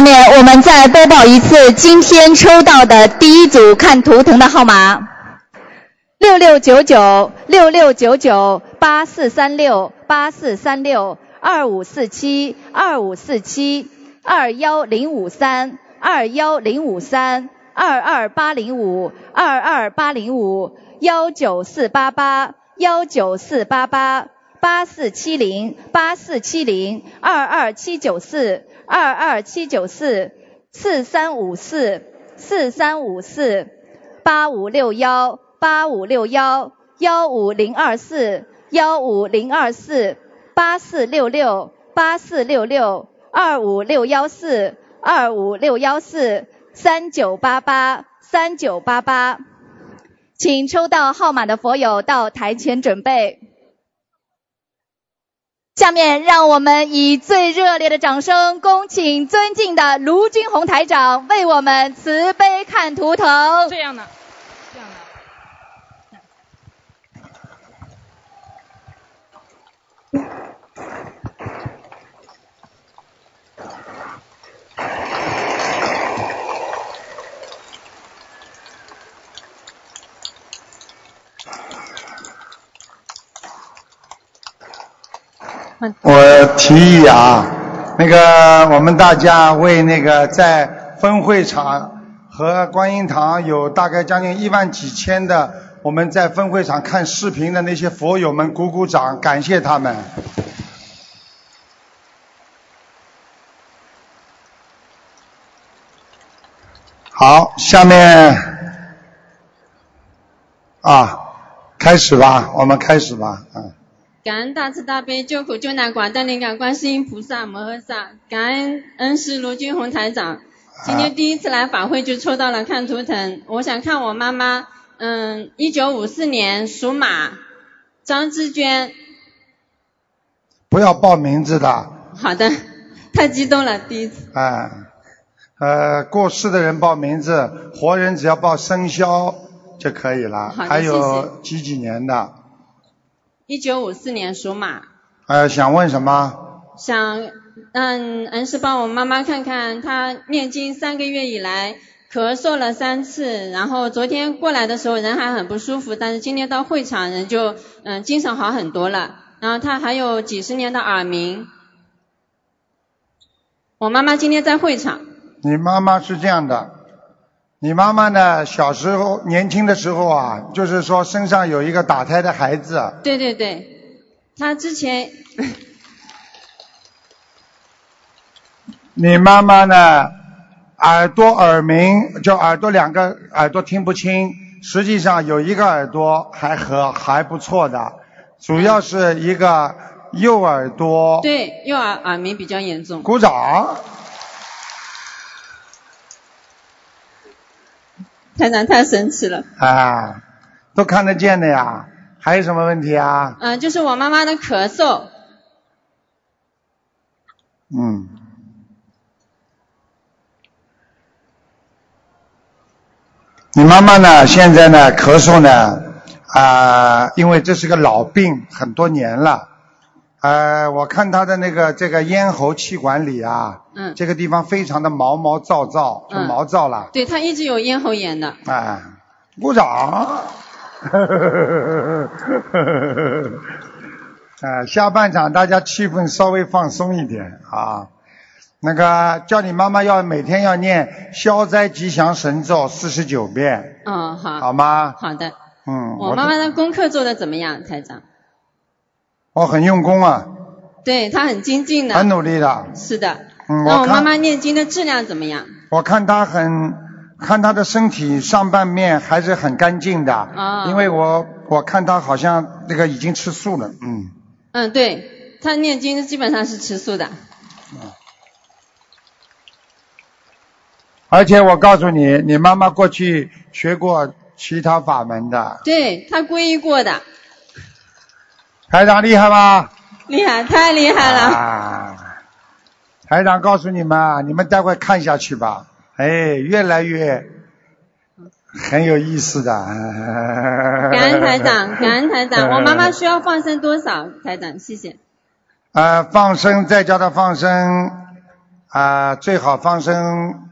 下面我们再播报一次今天抽到的第一组看图腾的号码：六六九九六六九九八四三六八四三六二五四七二五四七二幺零五三二幺零五三二二八零五二二八零五幺九四八八幺九四八八八四七零八四七零二二七九四。二二七九四四三五四四三五四八五六幺八五六幺幺五零二四幺五零二四八四六六八四六六二五六幺四二五六幺四三九八八三九八八，请抽到号码的佛友到台前准备。下面让我们以最热烈的掌声，恭请尊敬的卢军红台长为我们慈悲看图腾。这样的。我提议啊，那个我们大家为那个在分会场和观音堂有大概将近一万几千的我们在分会场看视频的那些佛友们鼓鼓掌，感谢他们。好，下面啊，开始吧，我们开始吧，嗯。感恩大慈大悲救苦救难广大灵感观世音菩萨摩诃萨，感恩恩师卢军宏台长。今天第一次来法会就抽到了看图腾，我想看我妈妈，嗯，一九五四年属马，张志娟。不要报名字的。好的，太激动了，第一次。哎，呃，过世的人报名字，活人只要报生肖就可以了。还有几几年的？一九五四年属马。呃，想问什么？想让恩师帮我妈妈看看，她念经三个月以来咳嗽了三次，然后昨天过来的时候人还很不舒服，但是今天到会场人就嗯精神好很多了。然后她还有几十年的耳鸣。我妈妈今天在会场。你妈妈是这样的。你妈妈呢？小时候年轻的时候啊，就是说身上有一个打胎的孩子。对对对，她之前。你妈妈呢？耳朵耳鸣，就耳朵两个耳朵听不清，实际上有一个耳朵还和还不错的，主要是一个右耳朵。对，右耳耳鸣比较严重。鼓掌。台长太神奇了啊，都看得见的呀，还有什么问题啊？嗯，就是我妈妈的咳嗽。嗯。你妈妈呢？现在呢？咳嗽呢？啊，因为这是个老病，很多年了。呃，我看他的那个这个咽喉气管里啊，嗯，这个地方非常的毛毛躁躁，就毛躁了。对他一直有咽喉炎的。哎，鼓掌。呃，下半场大家气氛稍微放松一点啊。那个叫你妈妈要每天要念消灾吉祥神咒四十九遍。嗯，好。好吗？好的。嗯。我妈妈的功课做的怎么样，台长？我很用功啊，对他很精进的，很努力的，是的。嗯，那我妈妈念经的质量怎么样？我看她很，看她的身体上半面还是很干净的。啊。因为我我看她好像那个已经吃素了，嗯。嗯，对，她念经基本上是吃素的。嗯。而且我告诉你，你妈妈过去学过其他法门的。对她皈依过的。台长厉害吧？厉害，太厉害了！啊，台长告诉你们，你们待会看下去吧。哎，越来越很有意思的。感恩台长，感恩台长。我妈妈需要放生多少？台长，谢谢。呃，放生再叫他放生，啊、最好放生，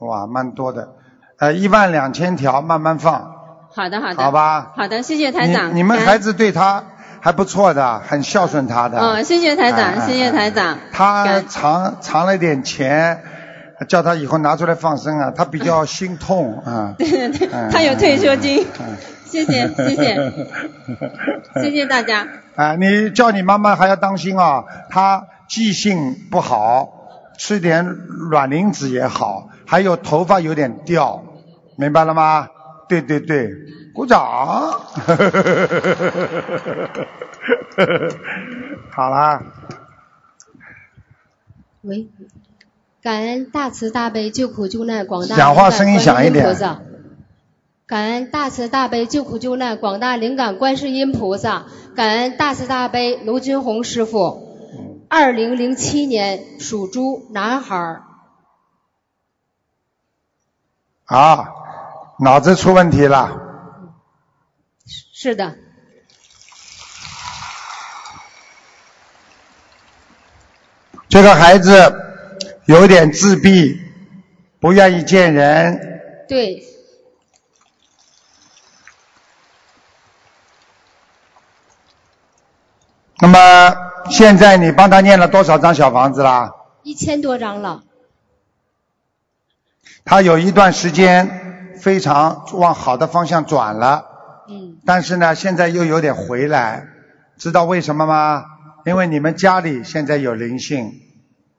哇，蛮多的，呃，一万两千条，慢慢放，好的好的。好吧？好的，谢谢台长。你你们孩子对他还不错的，很孝顺他的。嗯，谢谢台哎长，谢谢台。长。他藏藏了点钱，叫他以后拿出来放生啊，他比较心痛 啊。对对对嗯，他有退休金。嗯谢谢谢谢 谢谢大家。啊，你叫你妈妈还要当心啊，她记性不好，吃点卵磷脂也好，还有头发有点掉，明白了吗？对对对，鼓掌。好啦，喂，感恩大慈大悲救苦救难广大讲话灵感声音响一点。感恩大慈大悲救苦救难广大灵感观世音菩萨，感恩大慈大悲卢军红师傅。二零零七年属猪男孩儿，啊，脑子出问题了，是的，这个孩子有点自闭，不愿意见人，对，那么现在你帮他念了多少张小房子啦？一千多张了，他有一段时间非常往好的方向转了，嗯，但是呢，现在又有点回来，知道为什么吗？因为你们家里现在有灵性，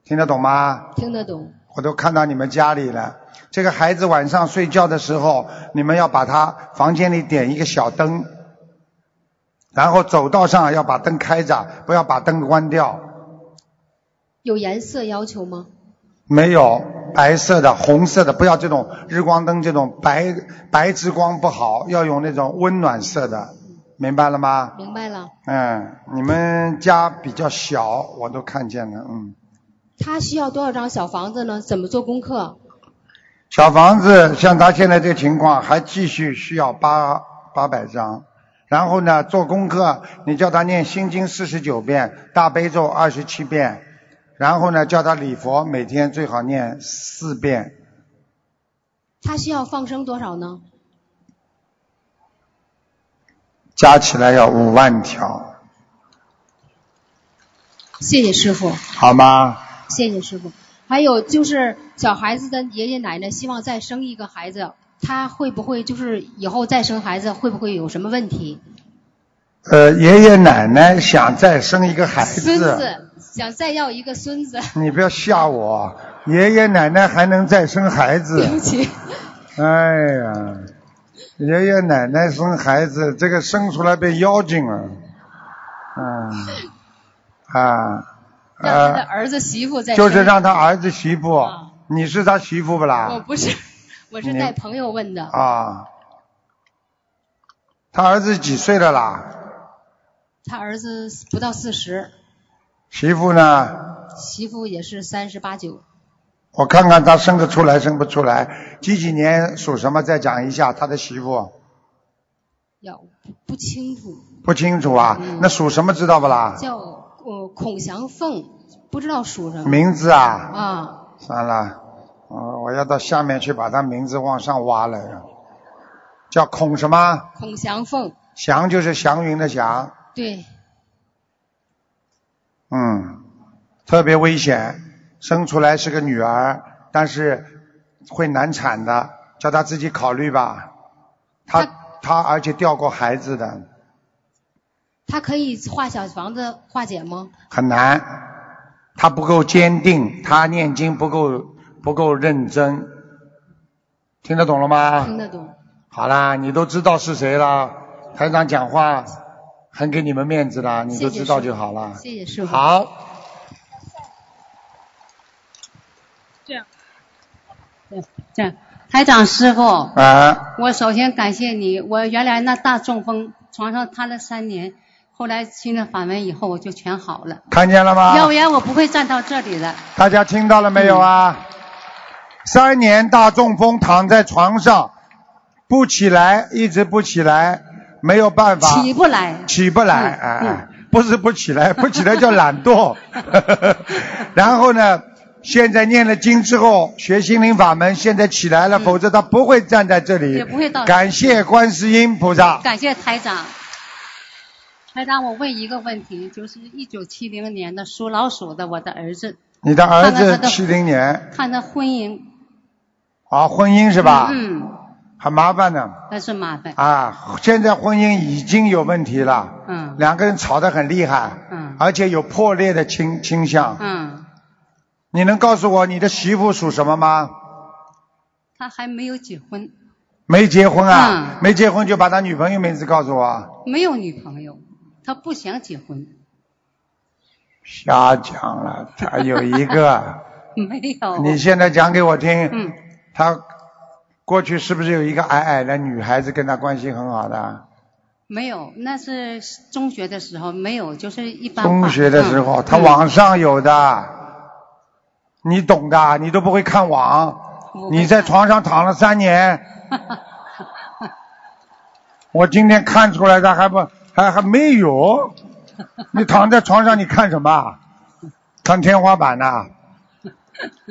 听得懂吗？听得懂，我都看到你们家里了。这个孩子晚上睡觉的时候，你们要把他房间里点一个小灯，然后走道上要把灯开着，不要把灯关掉。有颜色要求吗？没有白色的、红色的，不要这种日光灯这种白白之光不好，要用那种温暖色的，明白了吗？明白了。嗯，你们家比较小，我都看见了，嗯。他需要多少张小房子呢？怎么做功课？小房子像他现在这个情况，还继续需要八八百张。然后呢，做功课，你叫他念心经四十九遍，大悲咒二十七遍，然后呢，叫他礼佛每天最好念四遍。他需要放生多少呢？加起来要五万条，谢谢师傅，好吗？谢谢师傅。还有就是小孩子的爷爷奶奶希望再生一个孩子，他会不会就是以后再生孩子会不会有什么问题？呃，爷爷奶奶想再生一个孩子孙子想再要一个孙子，你不要吓我，爷爷奶奶还能再生孩子对不？起，哎呀，爷爷奶奶生孩子，这个生出来被妖精了，嗯，啊，让他的呃，儿子媳妇再生。就是让他儿子媳妇啊，你是他媳妇不啦我？不是，我是带朋友问的。啊，他儿子几岁了啦？他儿子不到四十，媳妇呢？媳妇也是三十八九。我看看她生得出来生不出来，几几年属什么？再讲一下他的媳妇，要不不清楚，不清楚啊？嗯那属什么知道不啦？叫呃孔祥凤，不知道属什么。名字啊？啊，算了，哦，我要到下面去把他名字往上挖来了。叫孔什么？孔祥凤，祥就是祥云的祥，对，嗯，特别危险，生出来是个女儿，但是会难产的，叫他自己考虑吧。他他而且掉过孩子的，他可以画小房子化解吗？很难。他不够坚定，他念经不够不够认真，听得懂了吗？听得懂。好啦，你都知道是谁了，台长讲话很给你们面子的，你都知道就好了。谢谢师傅。好，这样，对，这样台长师傅，啊，我首先感谢你。我原来那大中风，床上瘫了三年，后来听了法门以后，我就全好了。看见了吗要不？然我不会站到这里的。大家听到了没有啊？三年大中风，躺在床上不起来，一直不起来，没有办法，起不来。起不来，嗯哎、哎不是不起来，不起来叫懒惰。然后呢，现在念了经之后，学心灵法门，现在起来了，否则他不会站在这里。嗯也不会到感谢观世音菩萨。感谢台长。台长，我问一个问题，就是一九七零年的属老鼠的我的儿子，你的儿子七零年看他婚姻啊，婚姻是吧？嗯，很麻烦的那是麻烦。啊，现在婚姻已经有问题了，嗯两个人吵得很厉害，嗯而且有破裂的倾倾向。嗯，你能告诉我你的媳妇属什么吗？他还没有结婚，没结婚啊？嗯没结婚就把他女朋友名字告诉我。没有女朋友，他不想结婚，瞎讲了，他有一个。没有。你现在讲给我听。嗯，他过去是不是有一个矮矮的女孩子跟他关系很好的？没有，那是中学的时候没有，就是一般。中学的时候，嗯他网上有的，你懂的，你都不会看网。你在床上躺了三年，我今天看出来的还不还还没有。你躺在床上，你看什么？看天花板呐、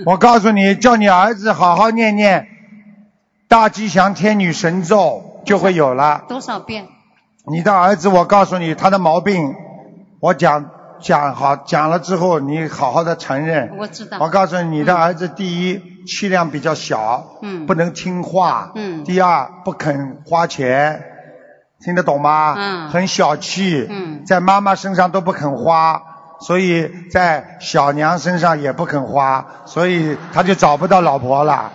我告诉你，叫你儿子好好念念大吉祥天女神咒，就会有了。多少遍？你的儿子，我告诉你，他的毛病，我讲讲好讲了之后，你好好的承认。我知道。我告诉你，你的儿子第一气量比较小，嗯不能听话，嗯第二不肯花钱，听得懂吗？嗯很小气，嗯在妈妈身上都不肯花，所以在小娘身上也不肯花，所以他就找不到老婆了。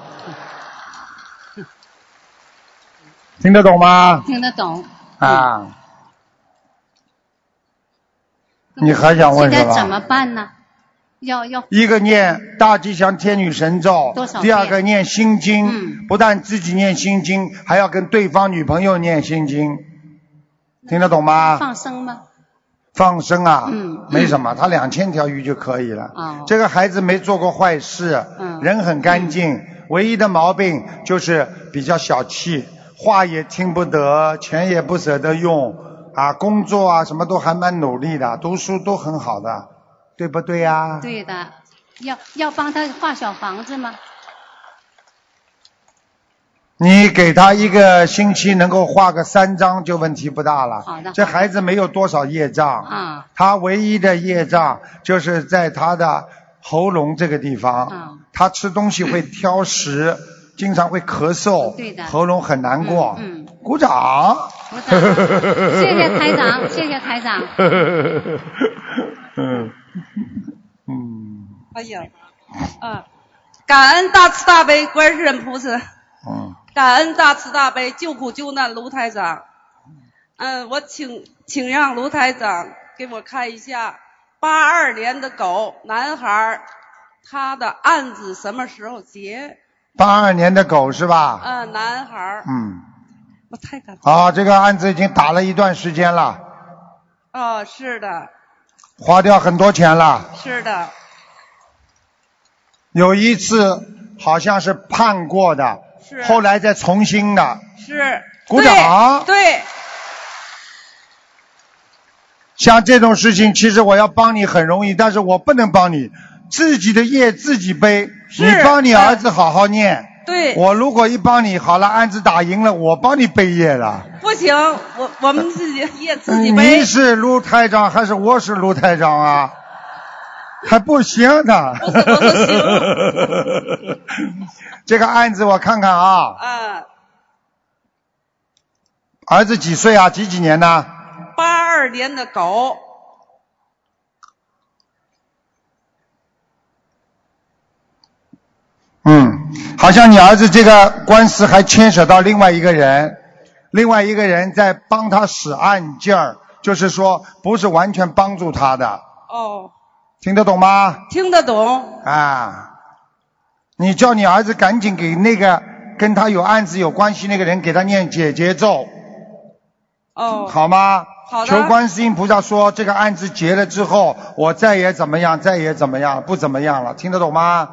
听得懂吗？听得懂。啊，你还想问什么现在怎么办呢？要要一个念大吉祥天女神咒第二个念心经，嗯不但自己念心经，还要跟对方女朋友念心经，听得懂吗？放生吗？放生啊，嗯没什么，他两千条鱼就可以了。哦这个孩子没做过坏事，嗯人很干净，唯一的毛病就是比较小气，话也听不得，钱也不舍得用，啊，工作啊什么都还蛮努力的，读书都很好的，对不对呀、对的，要要帮他画小房子吗？你给他一个星期能够画个三张就问题不大了。好的这孩子没有多少业障。啊。他唯一的业障就是在他的喉咙这个地方。啊他吃东西会挑食，经常会咳嗽。对的喉咙很难过。嗯嗯鼓掌。鼓掌谢谢台长，谢谢台长。嗯嗯哎呀，啊，感恩大慈大悲观世音菩萨，嗯，感恩大慈大悲救苦救难卢台长。嗯，我请请让卢台长给我看一下八二年的狗男孩，他的案子什么时候结？八二年的狗是吧？嗯，男孩儿，嗯。我太感动。啊，这个案子已经打了一段时间了，哦，是的，花掉很多钱了。是的，有一次好像是判过的，是后来再重新的。是。鼓掌对。对，像这种事情，其实我要帮你很容易，但是我不能帮你，自己的业自己背。你帮你儿子好好念。对我如果一帮你好了，案子打赢了，我帮你背业了。不行，我我们自己业自己背你。是卢台长还是我是卢台长啊？还不行呢。不是不行 这个案子我看看啊，嗯，儿子几岁啊？几几年的？八二年的狗，嗯，好像你儿子这个官司还牵扯到另外一个人，另外一个人在帮他使暗劲儿，就是说不是完全帮助他的，哦，听得懂吗？听得懂，啊，你叫你儿子赶紧给那个跟他有案子有关系那个人给他念解结咒，哦，好吗？好的。求观世音菩萨说这个案子结了之后，我再也怎么样，再也怎么样，不怎么样了，听得懂吗？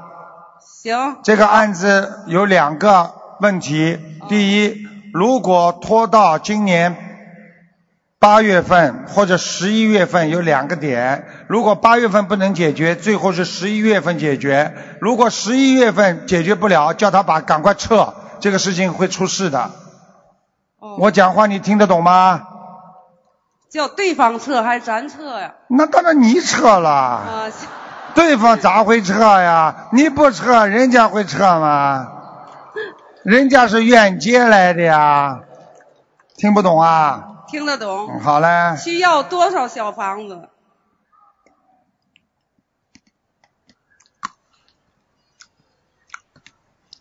行，这个案子有两个问题。第一，如果拖到今年八月份或者十一月份有两个点，如果八月份不能解决，最后是十一月份解决。如果十一月份解决不了，叫他把赶快撤，这个事情会出事的。哦，我讲话你听得懂吗？叫对方撤还是咱撤呀？那当然你撤了，啊，对方咋会撤呀？你不撤，人家会撤吗？人家是愿接来的呀，听不懂啊？听得懂。嗯好嘞，需要多少小房子？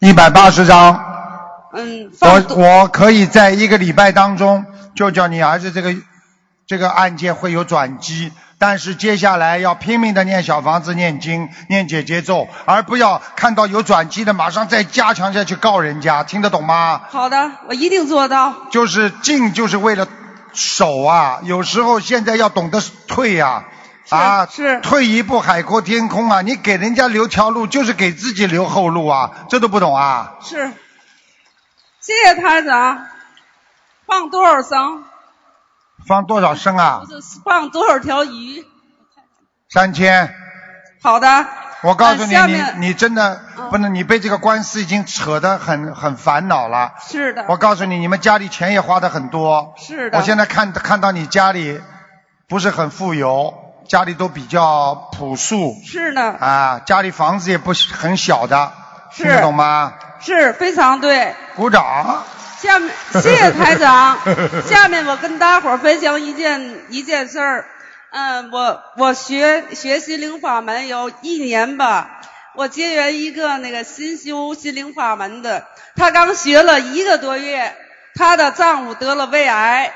一百八十张。嗯，我我可以在一个礼拜当中就叫你儿子这个这个案件会有转机，但是接下来要拼命的念小房子、念经、念解节奏，而不要看到有转机的马上再加强下去告人家，听得懂吗？好的，我一定做到。就是进就是为了守啊，有时候现在要懂得退呀、啊，是退一步海阔天空啊！你给人家留条路，就是给自己留后路啊，这都不懂啊？是，谢谢太子啊。放多少绳？放多少升啊放多少条鱼？三千。好的。我告诉你，你你真的嗯不能，你被这个官司已经扯得很很烦恼了。是的。我告诉你，你们家里钱也花的很多。是的。我现在看看到你家里不是很富有，家里都比较朴素是呢，啊，家里房子也不是很小的，是听得懂吗？是非常对。鼓掌。下面 谢谢台长。下面我跟大伙儿分享一件一件事儿。嗯，我我学学心灵法门有一年吧，我结缘一个那个新修心灵法门的，他刚学了一个多月，他的丈夫得了胃癌，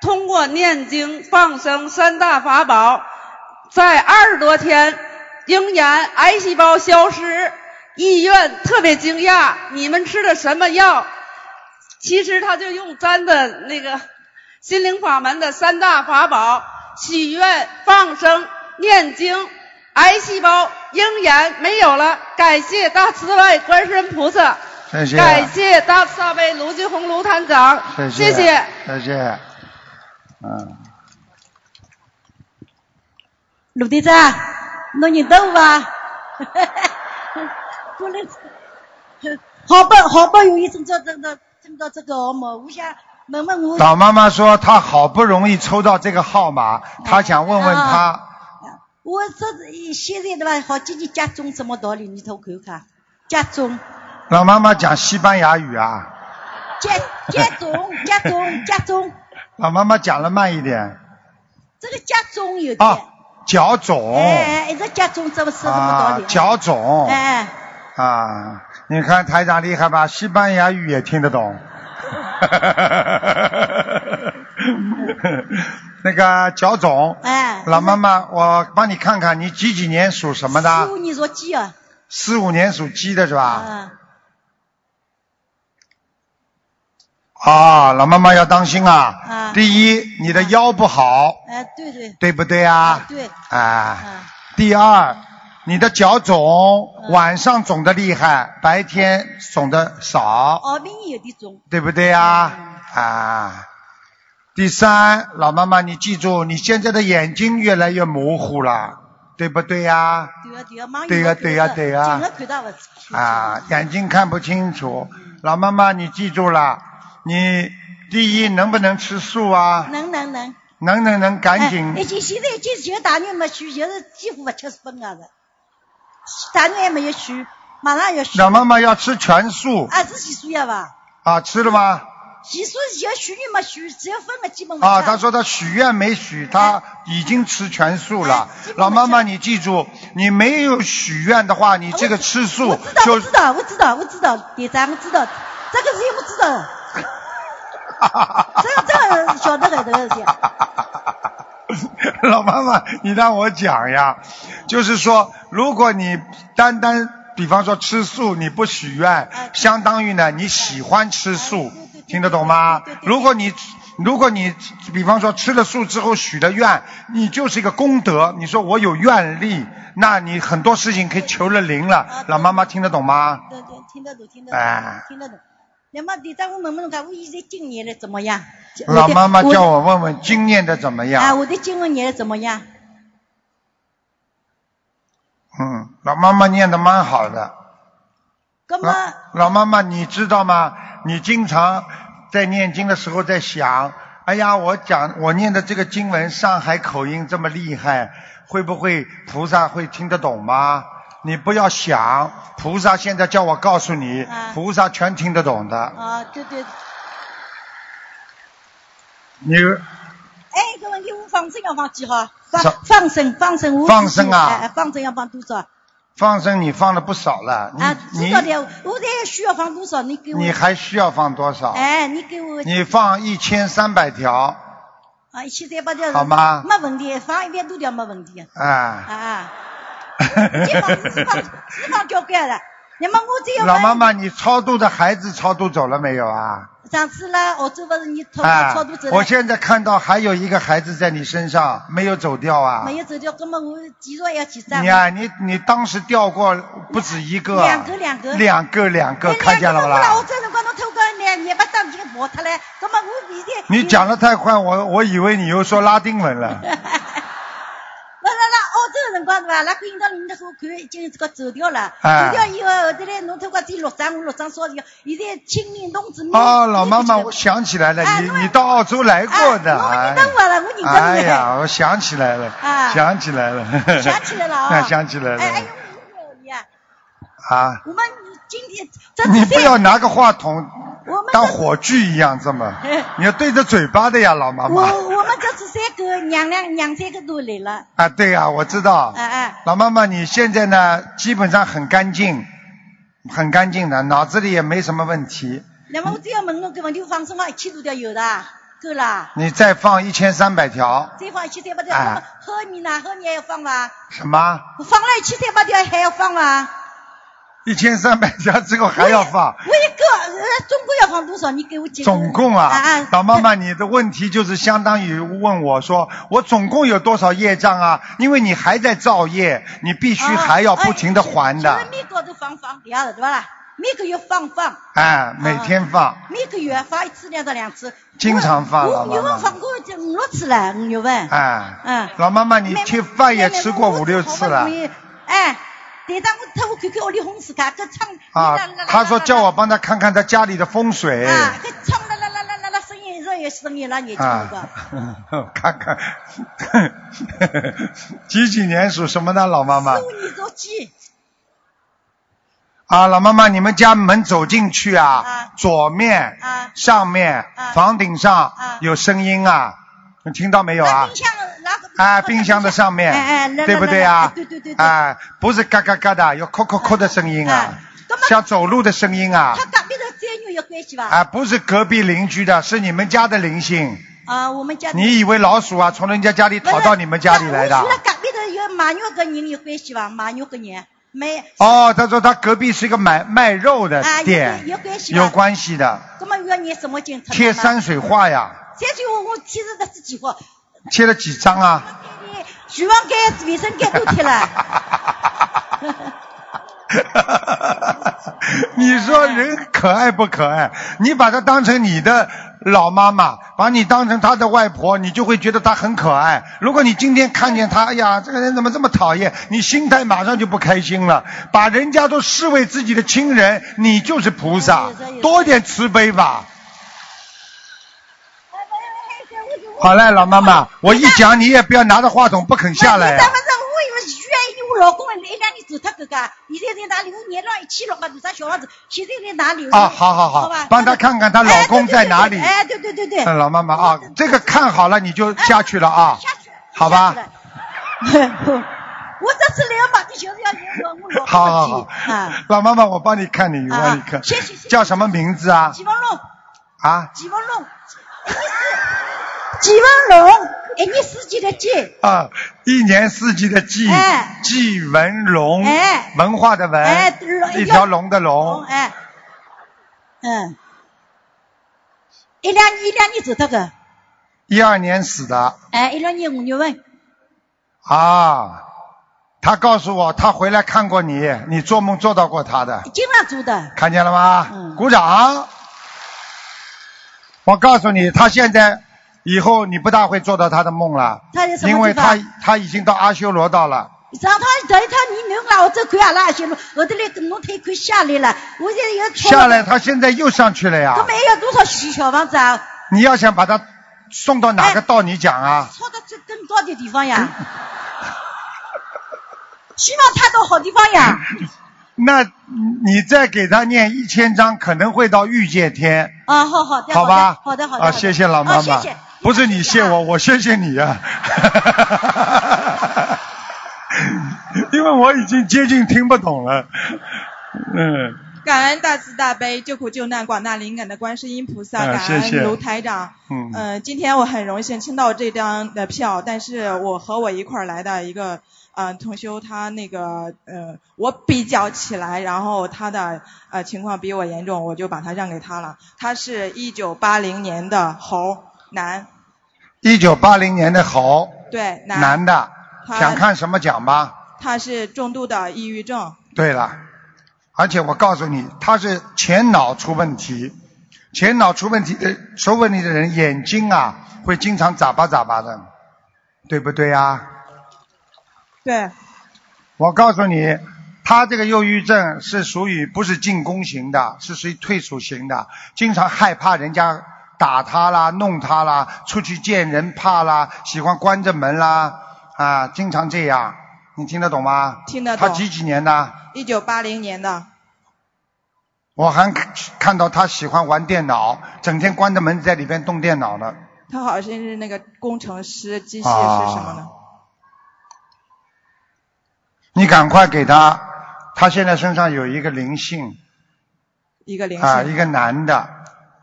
通过念经放生三大法宝，在二十多天，鹰眼癌细胞消失，医院特别惊讶，你们吃的什么药？其实他就用咱的那个心灵法门的三大法宝：许愿、放生、念经。癌细胞、鹰眼没有了，感谢大慈悲观世音菩萨，谢谢。感谢大慈大悲卢俊宏卢团长，谢谢谢。谢谢。嗯，卢队长，侬认得我伐？过来，好不好不容易挣到挣到挣到这个号码，我想问问我。老妈妈说她好不容易抽到这个号码，她想问问他。我这现在的吧？好今年家中什么道理？你头看看，家中老妈妈讲西班牙语啊，家家中 家中家中，老妈妈讲的慢一点这个家中有点。啊，脚肿。哎，一直家中怎么是什么道啊理？，脚肿。哎，啊，你看台长厉害吧？西班牙语也听得懂。那个脚肿，哎，老妈妈，我帮你看看，你几几年属什么四的？五年属鸡啊。四五年属鸡的是吧？啊，啊，老妈妈要当心啊！啊第一，你的腰不好，哎，对对。对不对啊？对。啊。啊，第二，你的脚肿，嗯晚上肿的厉害，白天肿的少，耳鸣有的肿。对不对啊？嗯啊。第三，老妈妈，你记住，你现在的眼睛越来越模糊了，对不对呀？对呀对呀，忙对呀对呀对呀近了看到不清楚啊，眼睛看不清楚。老妈妈，你记住了，你第一能不能吃素啊？能能能。能能能，赶紧。哎，已经现在已经就大肉没许，就是几乎不吃荤啊的，大肉还没有许，马上要许。老妈妈要吃全素啊，是洗素药吧？啊，吃了吗？洗素有许愿没许，只要分了基本。啊，他说他许愿没许，他已经吃全素了。哎老妈妈，你记住，你没有许愿的话，你这个吃素我知道，就我知道，我知道，我知道，队长，我知道，这个事情我知道，这个这个晓得的这个事情。老妈妈，你让我讲呀，就是说，如果你单单比方说吃素，你不许愿，相当于呢你喜欢吃素，听得懂吗？如果你如果你比方说吃了素之后许了愿，你就是一个功德，你说我有愿力，那你很多事情可以求了灵了。老妈妈听得懂吗？对对，听得懂，听得懂，哎听得懂。那么队长，我问问看，我现在经念的怎么样？老妈妈叫我问问经念的怎么样啊，样？我的经文念的怎么样？嗯，老妈妈念的蛮好的。那么老老妈妈，你知道吗？你经常在念经的时候在想，哎呀，我讲我念的这个经文上海口音这么厉害，会不会菩萨会听得懂吗？你不要想，菩萨现在叫我告诉你，啊菩萨全听得懂的。啊，对对。你哎，这个问题我放生要放几号？放什放生放生我放生啊哎，放生要放多少？放生你放了不少了，你、啊，知你道的，我这需要放多少？你给我。你还需要放多少？哎，你给我。你放一千三百条，啊，一千三百条。好吗没问题，放一百多条没问题。哎。啊。交关了。我老妈妈，你超度的孩子超度走了没有啊？上次啦，澳洲不是你超度走，了我现在看到还有一个孩子在你身上没有走掉啊没。有走掉，那么我继续要去上。你啊，你你当时掉过不止一个啊，两个两个两个两个，哎看见了不我？这辰光侬透过两廿八张经跑脱了，那么我。你讲的太快，我我以为你又说拉丁文了。澳洲辰光对伐？那个引导领导我看已经这个走掉了，哎走掉以后后头来侬透过第六张，我六张烧掉，现在清明冬至。哦，老妈妈，我想起来了，你你到澳洲来过的，我哎认得我了，我认得你。哎呀，我想起来了啊，想起来了，想起来了啊！想起来了哎哎啊，啊！我们今天这你次不要拿个话筒当火炬一样这么哎，你要对着嘴巴的呀，老妈妈。我我们这是三个娘娘娘三个都来了，啊，对呀，我知道。哎哎，老妈妈，你现在呢，基本上很干净，很干净的，脑子里也没什么问题。那么我只要问侬个问题，放生放一千多条有的，够了。你再放一千三百条，再放一千三百条，后面呢？后面还要放吗？什么？我放了一千三百条还要放伐？一千三百家之后还要放？我一个，呃，总共要放多少？你给我解。总共啊，啊老妈妈，你的问题就是相当于问我说，我总共有多少业障啊？因为你还在造业，你必须还要不停的还的就是，每高头放放掉的，对吧啦？每个月放放，哎，每天放。每个月放一次两到两次。经常放老我五月妈妈份放过五六次了，五月份。哎，嗯。老妈妈，你吃饭也吃过五六次了。哎，队长，我替我看看屋里风水卡，搿窗啊，他说叫我帮他看看他家里的风水。啊，搿窗啦啦啦啦啦啦，声音热有声音啦，眼睛那个。啊，看看，几几年属什么的老妈妈四？五年属鸡，啊，老妈妈，你们家门走进去啊，啊左面、啊上面、啊房顶上、啊有声音啊，你听到没有啊。啊，冰箱的上面，哎哎对不对啊？对对对对哎，不是嘎嘎嘎的，有扣扣扣的声音啊像走路的声音啊他，隔壁的宅女有关系吧？啊，不是隔壁邻居的，是你们家的灵性。啊，我们家。你以为老鼠啊从人家家里逃到你们家里来的隔壁的有卖肉跟人有关系吧？卖肉跟人没。哦，他说他隔壁是一个买卖肉的啊有店，有关系吧有关系的，那么要念什么经？贴山水画呀，山水画我贴了这几画，贴了几张啊？厨房间、卫生间都贴了。你说人可爱不可爱？你把她当成你的老妈妈，把你当成她的外婆，你就会觉得她很可爱。如果你今天看见她，哎呀，这个人怎么这么讨厌？你心态马上就不开心了。把人家都视为自己的亲人，你就是菩萨，多点慈悲吧。好嘞，老妈妈，我一讲你也不要拿着话筒不肯下来我以为我老公一两年走他哥哥，现在在哪里？我年上一千六个多少小房子，现在在哪里？啊好好好好吧，帮她看看她老公在哪里。哎，对对对对，嗯，老妈妈啊，这个看好了你就下去了啊，下去，好吧？我这次来嘛，你就是要引我我老公好好好。啊，，老妈妈，我帮你看，你帮你看，谢谢谢谢。叫什么名字啊？季文龙，啊？季文龙，季文龙，一年四季的季，啊，一年四季的季哎，季文龙，哎。文化的文，哎龙一条龙的龙，哎，嗯，一两一两年走这个，一二年死的。哎，一两年五月份，啊。他告诉我，他回来看过你，你做梦做到过他的，经常做的，看见了吗？嗯。鼓掌。我告诉你，他现在以后你不大会做到他的梦了，他有什么因为他他已经到阿修罗道了。让他等他你能让我这块阿拉些路，我这里龙腿快下来了，我现在也错了下来，他现在又上去了呀他。们要多少小小房子啊？你要想把他送到哪个道，你讲啊？送到这更高的地方呀。希望他到好地方呀。那你再给他念一千章，可能会到御界天，啊，好好的，好吧？好的，好的，好的。啊，谢谢老妈妈。啊谢谢。不是你谢我，我谢谢你呀啊。因为我已经接近听不懂了。嗯，感恩大慈大悲救苦救难广大灵感的观世音菩萨，嗯感恩卢台长。嗯呃今天我很荣幸签到这张的票，但是我和我一块儿来的一个呃同修，他那个呃我比较起来，然后他的呃情况比我严重，我就把他让给他了。他是一九八零年的猴男，一九八零年的猴，对男，男的，他。想看什么讲吧？他是重度的抑郁症，对了，而且我告诉你，他是前脑出问题，前脑出问题的出问题的人眼睛啊会经常眨巴眨巴的，对不对啊？对，我告诉你，他这个忧郁症是属于不是进攻型的，是属于退属型的，经常害怕人家打他啦、弄他啦，出去见人怕啦，喜欢关着门啦，啊，经常这样，你听得懂吗？听得懂他几几年的？一九八零年的，我还看看到他喜欢玩电脑，整天关着门在里边动电脑呢。他好像是那个工程师，机械啊是什么呢？你赶快给他，他现在身上有一个灵性一个灵性。啊，一个男的，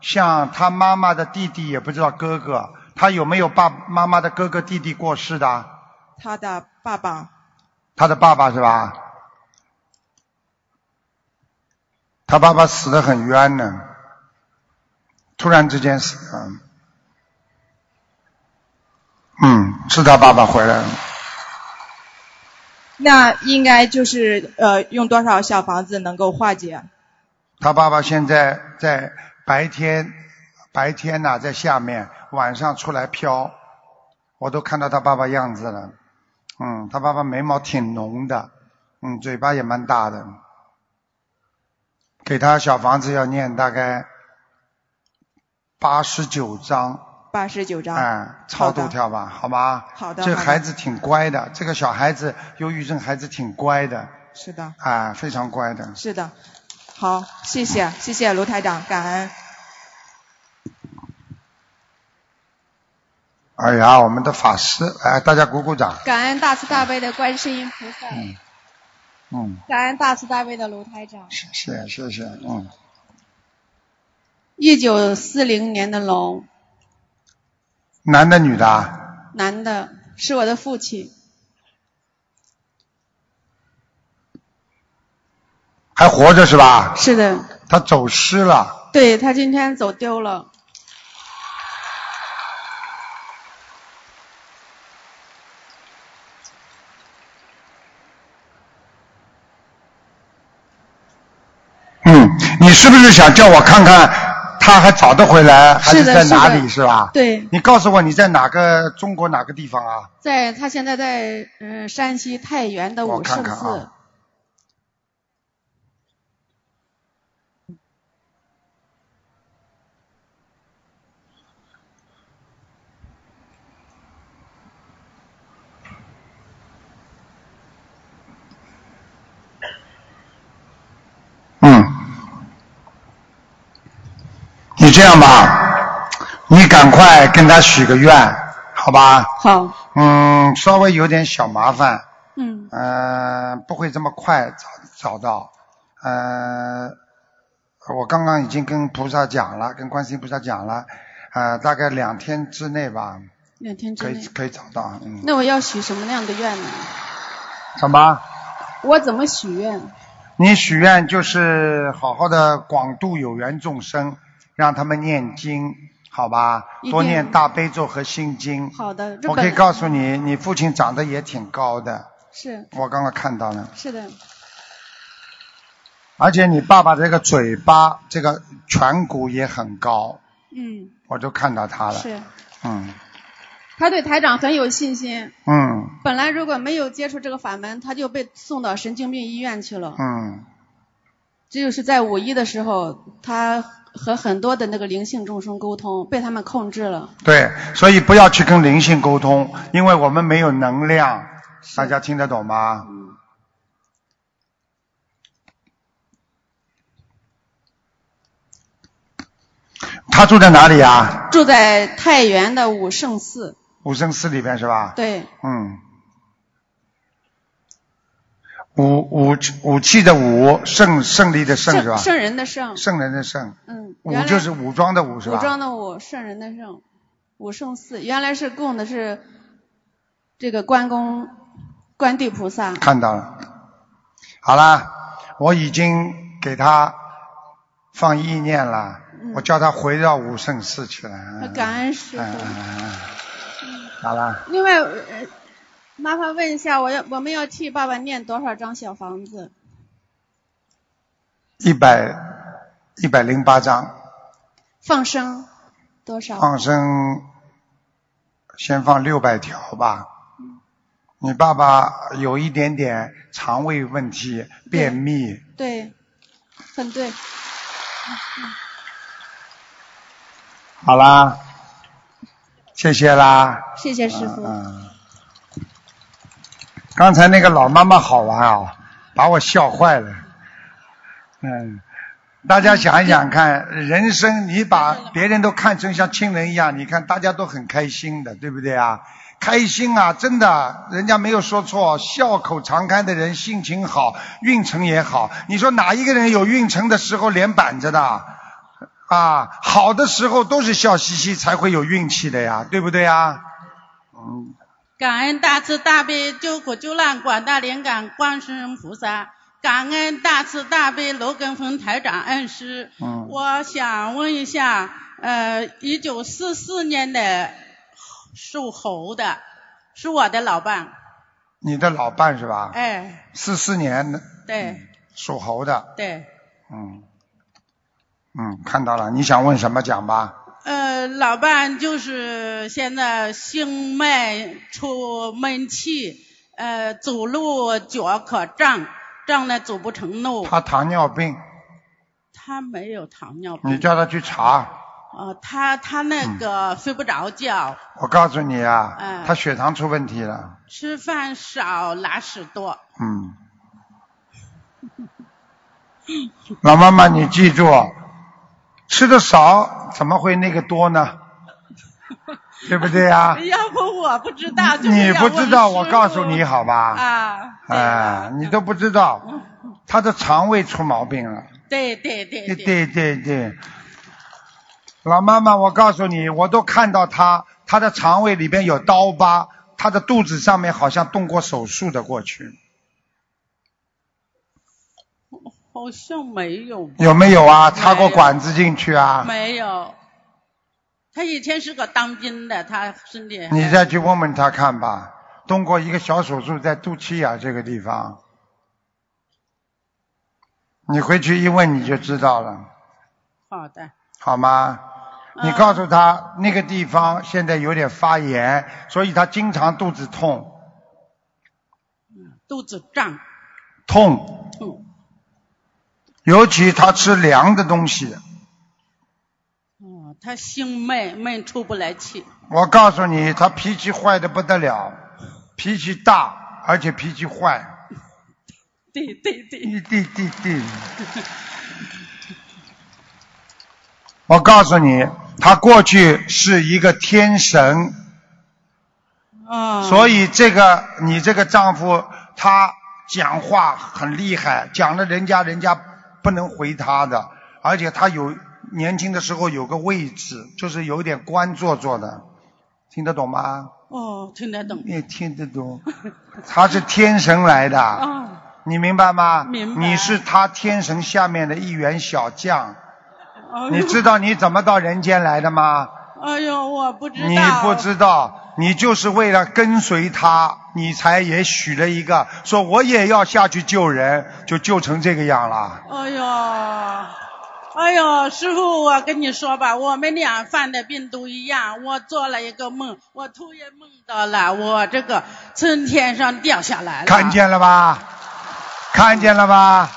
像他妈妈的弟弟，也不知道哥哥，他有没有爸妈妈的哥哥弟弟过世的？他的爸爸他的爸爸是吧？他爸爸死的很冤呢，突然之间死了。嗯，是他爸爸回来了。那应该就是呃，用多少小房子能够化解？他爸爸现在在白天，白天呐、在下面，晚上出来飘，我都看到他爸爸样子了。嗯，他爸爸眉毛挺浓的，嗯，嘴巴也蛮大的。给他小房子要念大概八十九章，八十九章。哎，超度跳吧，好吧？好的。这个孩子挺乖的，这个小孩子忧郁症孩子挺乖的，是的，啊，非常乖的。是的。好，谢谢，谢谢卢台长，感恩。哎呀，我们的法师，哎，大家鼓鼓掌。感恩大慈大悲的观世音菩萨，嗯嗯，感恩大慈大悲的卢台长。谢谢谢谢，嗯，一九四零年的龙，男的女的啊？男的，是我的父亲。还活着是吧？是的，他走失了，对他今天走丢了。嗯，你是不是想叫我看看他还找得回来，还是在哪里是吧？对，你告诉我你在哪个中国哪个地方啊？在他现在在嗯、呃山西太原的我武圣寺。看看啊嗯，你这样吧，你赶快跟他许个愿，好吧？好。嗯，稍微有点小麻烦，嗯，呃、不会这么快找找到。呃，我刚刚已经跟菩萨讲了，跟观世音菩萨讲了，呃，大概两天之内吧，两天之内可以。可以找到。嗯，那我要许什么样的愿呢？什么？我怎么许愿？你许愿就是好好的广度有缘众生，让他们念经，好吧？多念大悲咒和心经。好的，我可以告诉你，你父亲长得也挺高的，是。我刚刚看到了。是的，而且你爸爸这个嘴巴，这个颧骨也很高，嗯，我都看到他了。是，嗯他对台长很有信心。嗯本来如果没有接触这个法门，他就被送到神经病医院去了。嗯，这就是在五一的时候，他和很多的那个灵性众生沟通，被他们控制了。对，所以不要去跟灵性沟通，因为我们没有能量。大家听得懂吗？他住在哪里啊？住在太原的武圣寺。武圣寺里边是吧？对，嗯。武武武器的武，胜胜利的胜是吧？圣人的圣。圣人的圣。嗯。武就是武装的武是吧？武装的武，圣人的圣，武圣寺原来是供的是这个关公、关帝菩萨。看到了。好啦，我已经给他放意念了，我叫他回到武圣寺去了。嗯感恩师傅。嗯嗯嗯好了，另外，呃麻烦问一下，我要我们要替爸爸念多少张小房子？一百一百零八张，放生多少？放生先放六百条吧。你爸爸有一点点肠胃问题，便秘，对，很对。好啦，谢谢啦。谢谢师傅。嗯，刚才那个老妈妈好玩啊，把我笑坏了。嗯，大家想一想看，人生你把别人都看成像亲人一样，你看大家都很开心的，对不对啊？开心啊，真的，人家没有说错，笑口常开的人心情好，运程也好。你说哪一个人有运程的时候脸板着的？啊，好的时候都是笑嘻嘻才会有运气的呀，对不对呀？嗯，感恩大慈大悲救苦救难广大灵感观世音菩萨，感恩大慈大悲罗根峰台长恩师。嗯我想问一下，呃，一九四四年的属猴的，是我的老伴。你的老伴是吧？哎，四四年的对属猴的，对，嗯，嗯，看到了，你想问什么讲吧？呃，老伴就是现在心脉出闷气，呃，走路脚可胀，胀的走不成路。他糖尿病，他没有糖尿病。你叫他去查。呃，他他那个睡不着觉，我告诉你啊，嗯他血糖出问题了，吃饭少，拉屎多。嗯。老妈妈，你记住，吃的少怎么会那个多呢？对不对呀、要不我不知道，就是你不知道，我告诉你好吧？啊，哎，你都不知道，他的肠胃出毛病了。对对对对对对对，老妈妈，我告诉你，我都看到他，他的肠胃里边有刀疤，他的肚子上面好像动过手术的过去，好像没有。有没有啊？插过管子进去啊？没有。他以前是个当兵的，他身体。你再去问问他看吧，动过一个小手术在肚脐眼这个地方，你回去一问你就知道了，好的。好吗？你告诉他那个地方现在有点发炎，所以他经常肚子痛，肚子胀。痛，嗯。尤其他吃凉的东西。哦，他心闷闷出不来气。我告诉你，他脾气坏的不得了，脾气大，而且脾气坏。对 对对。对对对。我告诉你，他过去是一个天神，啊。所以这个你这个丈夫他讲话很厉害，讲了人家人家不能回他的，而且他有年轻的时候有个位置，就是有点官做做的，听得懂吗？哦，听得懂。也听得懂，他是天神来的，啊。你明白吗？明白你是他天神下面的一员小将，你知道你怎么到人间来的吗？哎呦，我不知道。你不知道，你就是为了跟随他，你才也许了一个，说我也要下去救人，就救成这个样了。哎呦，哎呦，师傅，我跟你说吧，我们俩犯的病都一样。我做了一个梦，我突然梦到了我这个从天上掉下来了。看见了吧？看见了吧？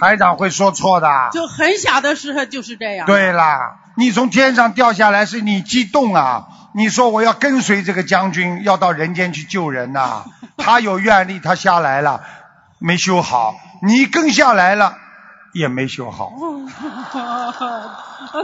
台长会说错的。就很小的时候就是这样。对啦，你从天上掉下来是你激动啊！你说我要跟随这个将军，要到人间去救人呐、他有愿力，他下来了，没修好；你跟下来了，也没修好。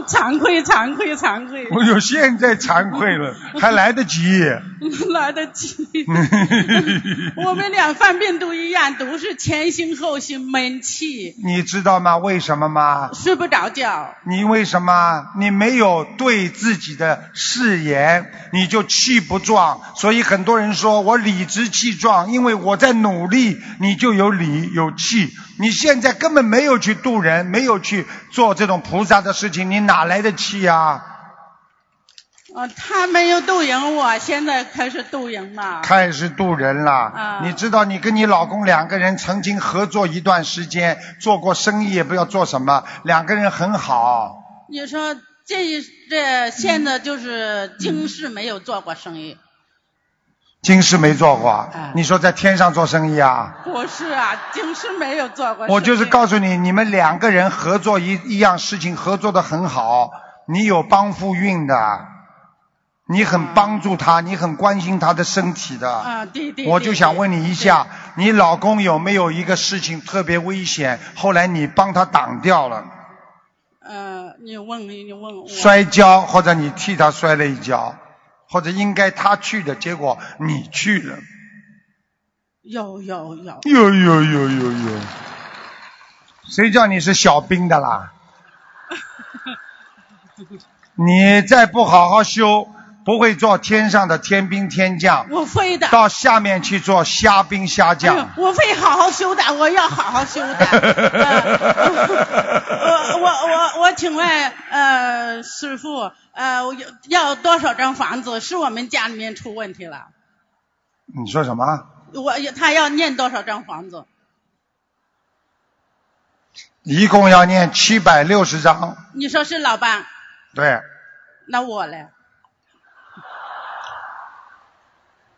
惭愧，惭愧，惭愧。我有现在惭愧了，还来得及。来得及。我们俩犯病都一样，都是前心后心闷气，你知道吗？为什么吗？睡不着觉。你为什么？你没有对自己的誓言，你就气不壮。所以很多人说我理直气壮，因为我在努力，你就有理有气。你现在根本没有去渡人，没有去做这种菩萨的事情，你哪来的气啊？呃，他没有渡人，我现在开始渡人了。开始渡人了。啊你知道，你跟你老公两个人曾经合作一段时间，做过生意，也不知道做什么，两个人很好。你说这一这现在就是今世没有做过生意，今世没做过，哎你说在天上做生意啊？不是啊，今世没有做过生意。我就是告诉你，你们两个人合作一一样事情，合作的很好，你有帮扶运的，你很帮助他，你很关心他的身体的。啊，对对。我就想问你一下，你老公有没有一个事情特别危险，后来你帮他挡掉了，呃，你问你问我。摔跤或者你替他摔了一跤，或者应该他去的，结果你去了，有有有。有有有有有，谁叫你是小兵的啦？你再不好好修，不会做天上的天兵天将，我会的。到下面去做虾兵虾将。哎我会好好修的，我要好好修的。呃我我我我请问呃师傅呃我要要多少张房子？是我们家里面出问题了？你说什么？我他要念多少张房子？一共要念七百六十张，你说是老伴，对那我嘞？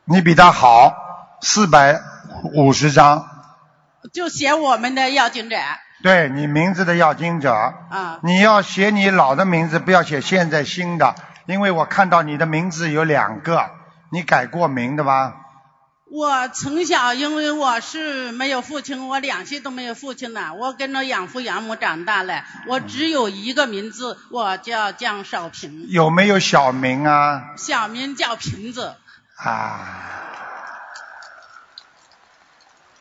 你比他好，四百五十张，就写我们的要经者对你名字的要经者，啊。你要写你老的名字，不要写现在新的，因为我看到你的名字有两个，你改过名的吧？我从小因为我是没有父亲，我两岁都没有父亲了，我跟着养父养母长大了，我只有一个名字，我叫江少平，有没有小名啊？小名叫瓶子。啊！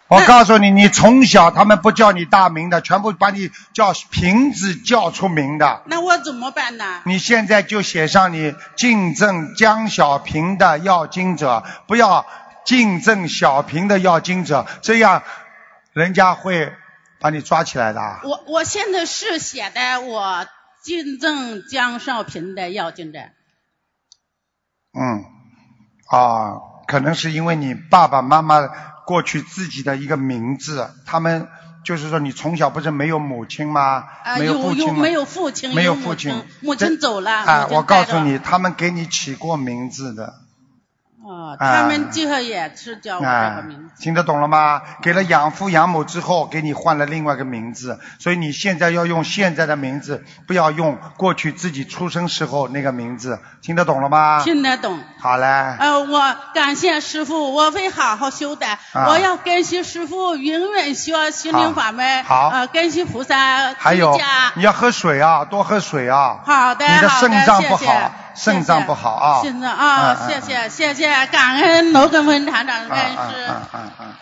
我告诉你，你从小他们不叫你大名的，全部把你叫瓶子叫出名的。那我怎么办呢？你现在就写上你敬赠江小平的要经者，不要敬赠小平的要经者，这样人家会把你抓起来的。我我现在是写的我敬赠江少平的要经者。嗯，啊，可能是因为你爸爸妈妈过去自己的一个名字，他们就是说你从小不是没有母亲吗？啊，没有父亲吗？没有父亲，没有母父亲，母亲走了。啊母，亲我告诉你，他们给你起过名字的。哦，啊他们最后也是叫我这啊个名字。，听得懂了吗？给了养父养母之后，给你换了另外一个名字，所以你现在要用现在的名字，不要用过去自己出生时候那个名字，听得懂了吗？听得懂。好嘞，呃，我感谢师傅，我会好好修的。啊我要跟随师傅，永远学心灵法门。好呃，跟随菩萨还有你要喝水啊，多喝水啊。好的，你的肾脏不谢谢好，肾脏不好啊。肾脏啊，谢谢谢谢，感恩罗根文厂长恩师。嗯嗯嗯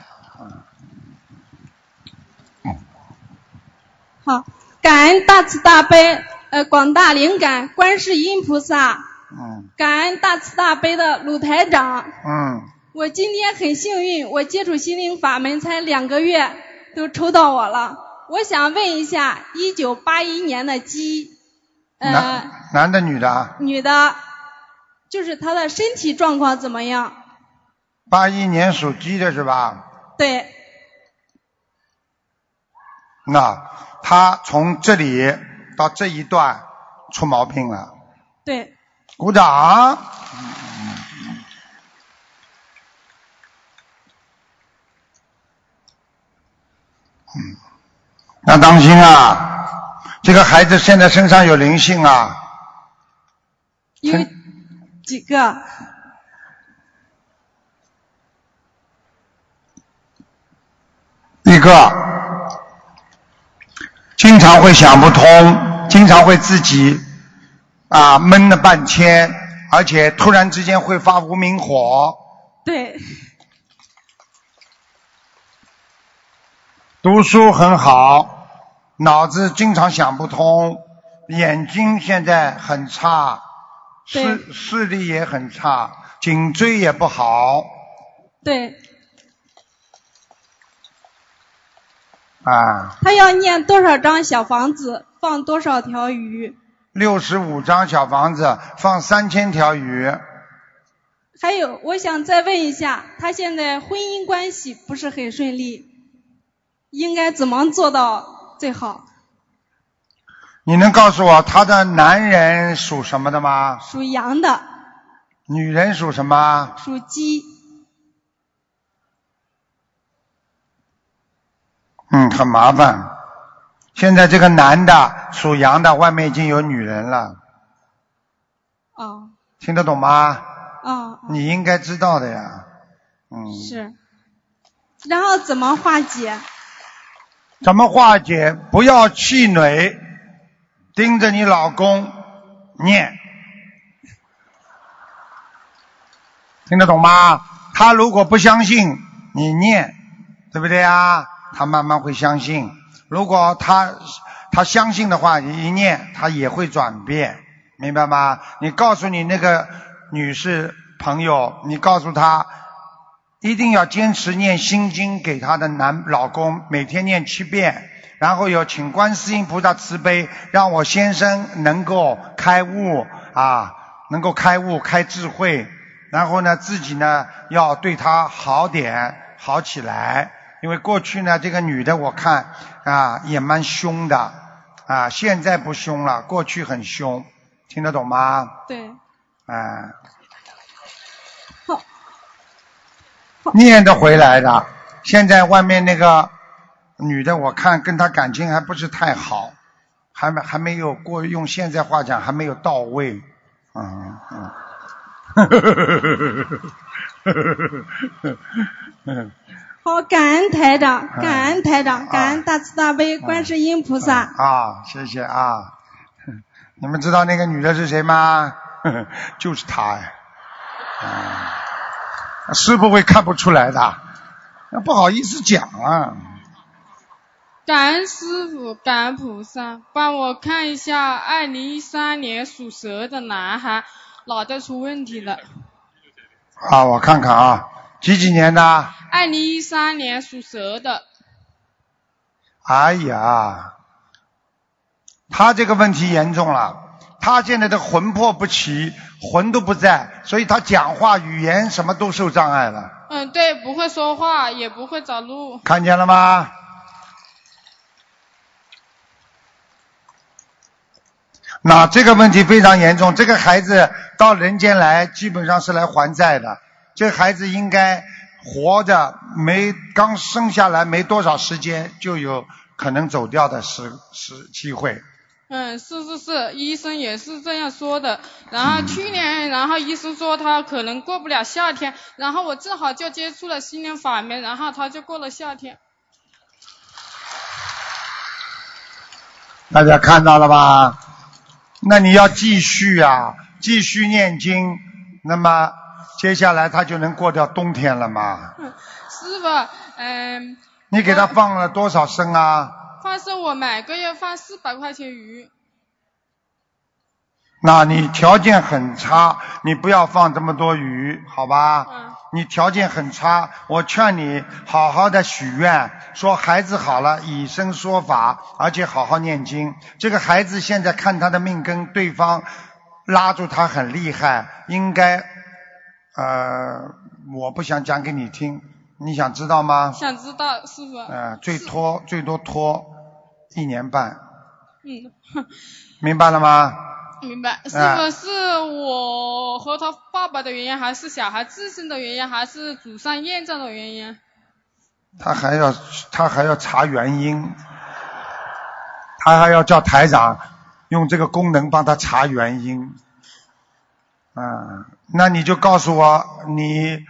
好，感恩大慈大悲呃广大灵感观世音菩萨，嗯感恩大慈大悲的鲁台长。嗯我今天很幸运，我接触心灵法门才两个月，都抽到我了。我想问一下，一九八一年的鸡，嗯，呃，男男的女的啊？女的，就是她的身体状况怎么样？八一年属鸡的是吧？对，那他从这里到这一段出毛病了，对，鼓掌。嗯，那当心啊！这个孩子现在身上有灵性啊，有几个？一个经常会想不通，经常会自己啊闷了半天，而且突然之间会发无名火。对，读书很好，脑子经常想不通，眼睛现在很差，视视力也很差，颈椎也不好对，啊。他要念多少张小房子，放多少条鱼？六十五张小房子放三千条鱼，还有，我想再问一下，他现在婚姻关系不是很顺利，应该怎么做到最好？你能告诉我他的男人属什么的吗？属羊的，女人属什么？属鸡，嗯，很麻烦。现在这个男的属羊的，外面已经有女人了，哦，听得懂吗？哦，你应该知道的呀。嗯，是。然后怎么化解？怎么化解？不要气馁，盯着你老公念，听得懂吗？他如果不相信你念，对不对啊？他慢慢会相信。如果他他相信的话，你一念他也会转变，明白吗？你告诉你那个女士朋友，你告诉她一定要坚持念心经给她的男老公，每天念七遍，然后有请观世音菩萨慈悲，让我先生能够开悟啊，能够开悟开智慧，然后呢自己呢要对她好点，好起来。因为过去呢，这个女的我看啊也蛮凶的啊，现在不凶了，过去很凶，听得懂吗？对，啊，念得回来的。现在外面那个女的，我看跟她感情还不是太好，还没还没有过用现在话讲还没有到位，嗯嗯。好，感恩台长，嗯感恩台长，感恩大慈大悲观世音菩萨。啊，谢谢啊！你们知道那个女的是谁吗？就是她哎，啊，师傅会看不出来的，那不好意思讲啊。感恩师傅，感恩菩萨，帮我看一下二零一三年属蛇的男孩，脑袋出问题了。啊，我看看啊，几几年的？二零一三年属蛇的，哎呀，他这个问题严重了，他现在的魂魄不齐，魂都不在，所以他讲话语言什么都受障碍了，嗯，对，不会说话，也不会找路。看见了吗？那这个问题非常严重，这个孩子到人间来基本上是来还债的，这个孩子应该活着没刚生下来没多少时间就有可能走掉的时时机会。嗯，是是是，医生也是这样说的。然后去年，然后医生说他可能过不了夏天，然后我正好就接触了心灵法门，然后他就过了夏天。大家看到了吧？那你要继续啊，继续念经，那么接下来他就能过掉冬天了嘛？师傅，嗯，你给他放了多少声啊？放生我每个月放四百块钱鱼。那你条件很差，你不要放这么多鱼，好吧？嗯。你条件很差，我劝你好好的许愿，说孩子好了，以身说法，而且好好念经。这个孩子现在看他的命跟对方拉住他很厉害，应该呃，我不想讲给你听，你想知道吗？想知道师傅？嗯，最拖最多拖一年半，嗯，明白了吗？明白。是啊不是我和他爸爸的原因，还是小孩自身的原因，还是祖上验证的原因？他还要他还要查原因，他还要叫台长用这个功能帮他查原因。嗯，那你就告诉我你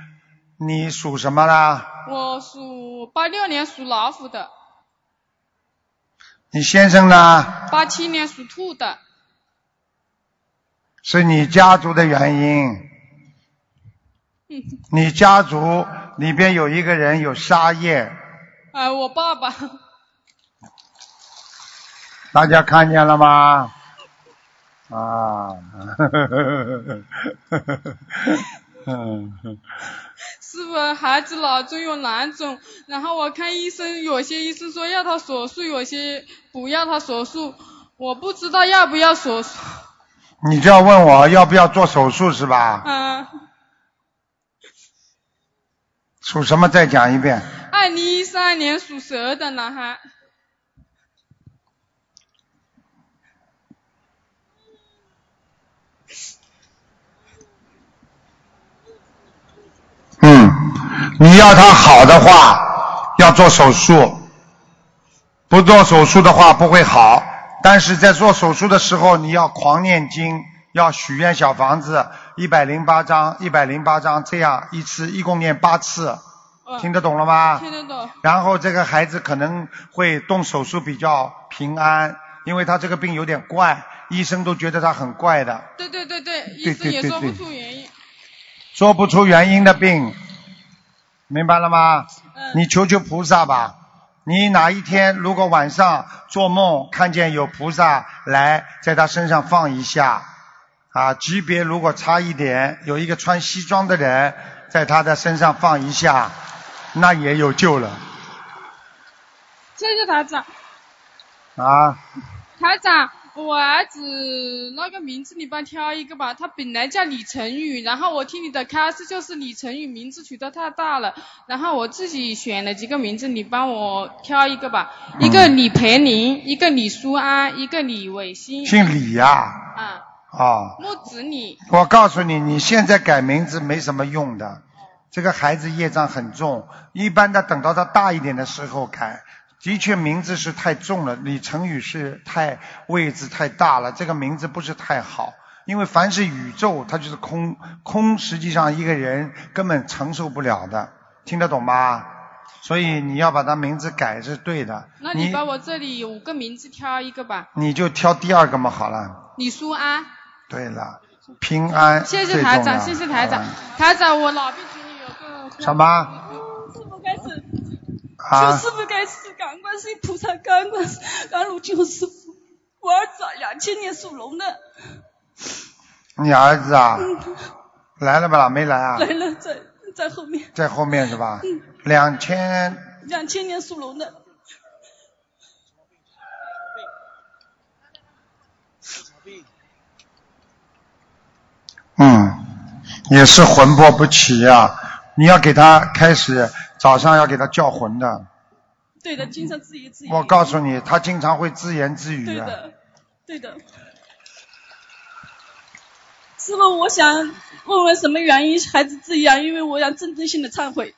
你属什么啦？我属八六年属老虎的，你先生呢？八七年属兔的。是你家族的原因。嗯，你家族里边有一个人有杀业，哎，我爸爸。大家看见了吗？啊，嗯，是不是孩子脑中有囊肿？然后我看医生，有些医生说要他手术，有些不要他手术，我不知道要不要手术。你就要问我要不要做手术是吧？嗯，属什么？再讲一遍。二零一三年属蛇的男孩。嗯，你要他好的话，要做手术；不做手术的话不会好。但是在做手术的时候，你要狂念经，要许愿小房子一百零八张，一百零八张，这样一次一共念八次，听得懂了吗？听得懂。然后这个孩子可能会动手术比较平安，因为他这个病有点怪，医生都觉得他很怪的，对对对对，医对对对生也说不对出原因。说不出原因的病，明白了吗？你求求菩萨吧。你哪一天如果晚上做梦看见有菩萨来在他身上放一下，啊，级别如果差一点，有一个穿西装的人在他的身上放一下，那也有救了谢谢台长。啊。台长，我儿子那个名字你帮挑一个吧，他本来叫李晨宇，然后我听你的开始就是李晨宇名字取得太大了，然后我自己选了几个名字，你帮我挑一个吧，一个李培林，一个李淑安，一个李伟新。姓李呀、啊，啊。木子李。我告诉你，你现在改名字没什么用的，这个孩子业障很重，一般的等到他大一点的时候改。的确，名字是太重了，李成宇是太位置太大了，这个名字不是太好。因为凡是宇宙，它就是空，空实际上一个人根本承受不了的，听得懂吗？所以你要把他名字改是对的。那你把我这里有五个名字挑一个吧，你就挑第二个嘛，好了。李淑安。对了，平安谢谢台长，谢谢台长。台长，我老病群里有个什么？师傅开始，啊求师傅开始，感恩观世音菩萨，感恩观世感恩卢俊宏师傅。我儿子啊，两千年属龙的，你儿子啊，嗯，来了不啦？没来啊？来了，在在后面，在后面是吧？嗯，两千两千年属龙的，嗯，也是魂魄不齐呀、你要给他开始早上要给他叫魂的。对的，经常自言自语。我告诉你，他经常会自言自语的。对的，对的。师傅，我想问问什么原因孩子这样？因为我想真正性的忏悔。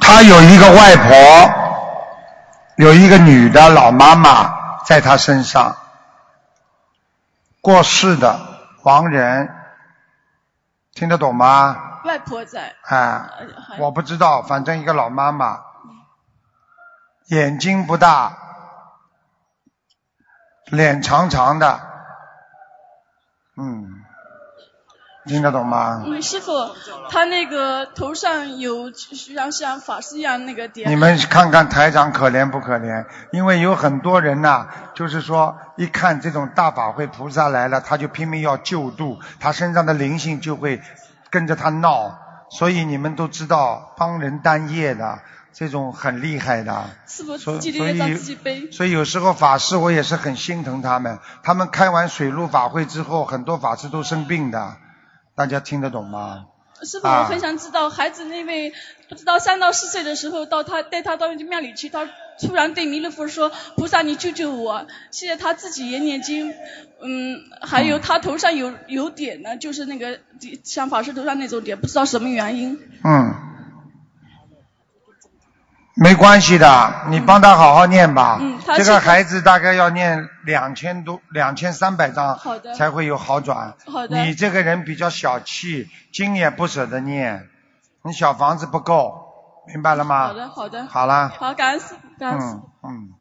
他有一个外婆，有一个女的老妈妈在他身上，过世的亡人，听得懂吗？外婆在。啊我不知道，反正一个老妈妈，眼睛不大，脸长长的，嗯，听得懂吗？嗯，师傅，他那个头上有像像法师一样那个点。你们看看台长可怜不可怜？因为有很多人呐、就是说一看这种大法会菩萨来了，他就拼命要救度，他身上的灵性就会跟着他闹，所以你们都知道帮人担业的这种很厉害的。师傅所自己业障自己背。所以有时候法师我也是很心疼他们，他们开完水陆法会之后，很多法师都生病的，大家听得懂吗？师傅，我啊很想知道孩子那位不知道三到四岁的时候，到他带他到庙里去，他突然对弥勒佛说：“菩萨，你救救我！”现在他自己也念经，嗯，还有他头上有有点呢，就是那个像法师头上那种点，不知道什么原因。嗯，没关系的，你帮他好好念吧。嗯他这个孩子大概要念两千多、两千三百章好的才会有好转。好的你这个人比较小气，经也不舍得念，你小房子不够，明白了吗？好的，好的。好了。好，感恩师傅，感恩师傅。嗯嗯。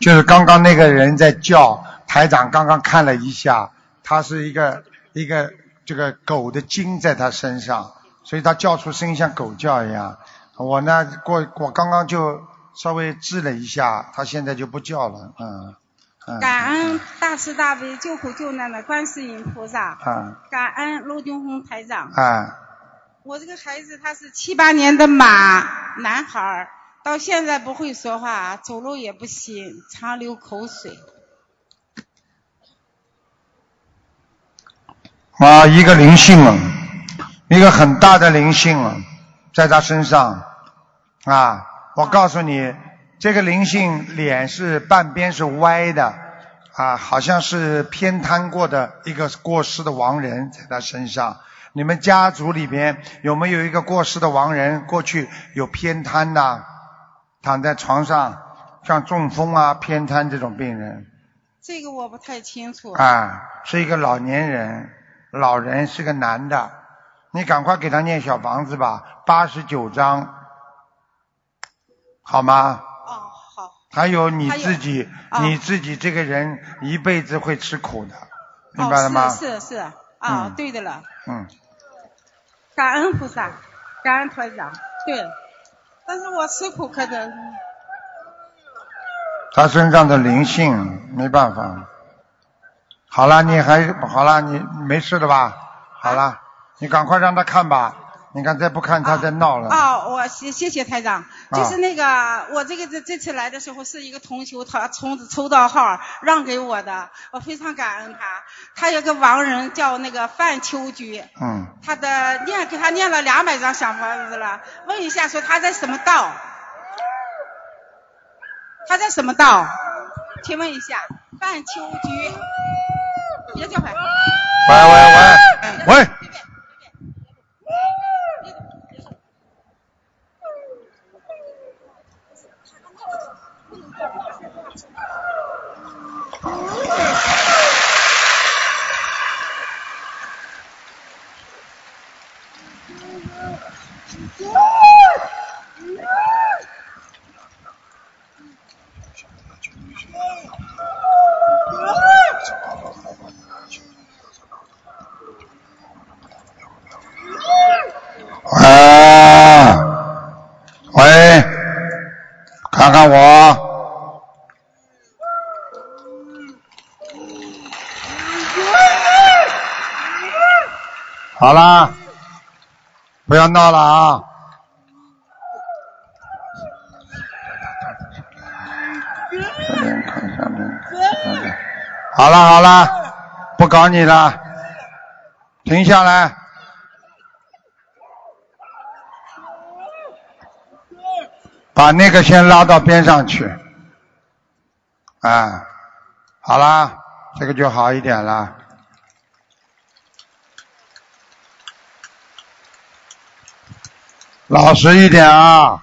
就是刚刚那个人在叫，台长刚刚看了一下，他是一个一个这个狗的精在他身上，所以他叫出声音像狗叫一样。我呢，过我刚刚就稍微治了一下，他现在就不叫了，嗯嗯感恩大慈大悲救苦救难的观世音菩萨，嗯感恩陆军红台长。啊我这个孩子他是七八年的马男孩，到现在不会说话，走路也不行，常流口水。啊，一个灵性啊，一个很大的灵性啊，在他身上啊！我告诉你，这个灵性脸是半边是歪的啊，好像是偏瘫过的一个过世的亡人在他身上。你们家族里边有没有一个过世的亡人，过去有偏瘫的，躺在床上，像中风啊、偏瘫这种病人？这个我不太清楚。啊，是一个老年人，老人是个男的，你赶快给他念小房子吧，八十九章，好吗？哦，好。还有你自己，啊你自己这个人一辈子会吃苦的，明白了哦，吗？是是是，啊，嗯对的了，嗯，感恩菩萨，感恩团长。对，但是我吃苦可能他身上的灵性没办法。好了，你还好了，你没事的吧？好了，你赶快让他看吧。你看再不看他再闹了。哦，我谢谢谢台长，啊就是那个我这个这这次来的时候是一个同修，他从抽到号让给我的，我非常感恩他。他有个亡人叫那个范秋菊，嗯，他的念给他念了两百张小房子了，问一下说他在什么道？他在什么道？请问一下，范秋菊，别叫唤。喂喂喂。喂，啊，喂，看看我，好啦，不要闹了啊！好了好了，不搞你了，停下来。把那个先拉到边上去，啊，好啦，这个就好一点了。老实一点啊！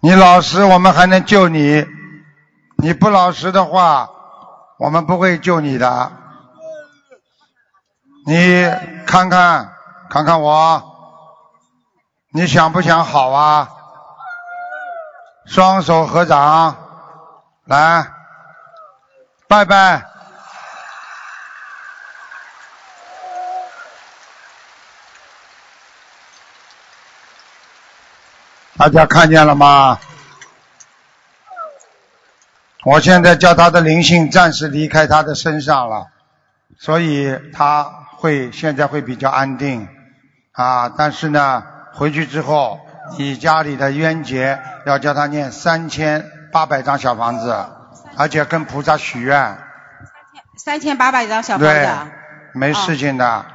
你老实，我们还能救你；你不老实的话，我们不会救你的。你看看，看看我。你想不想好啊？双手合掌，来，拜拜。大家看见了吗？我现在叫他的灵性暂时离开他的身上了，所以他会现在会比较安定啊。但是呢，回去之后，你家里的冤结要叫他念三千八百张小房子，而且跟菩萨许愿，三千八百张小房对子。，没事情的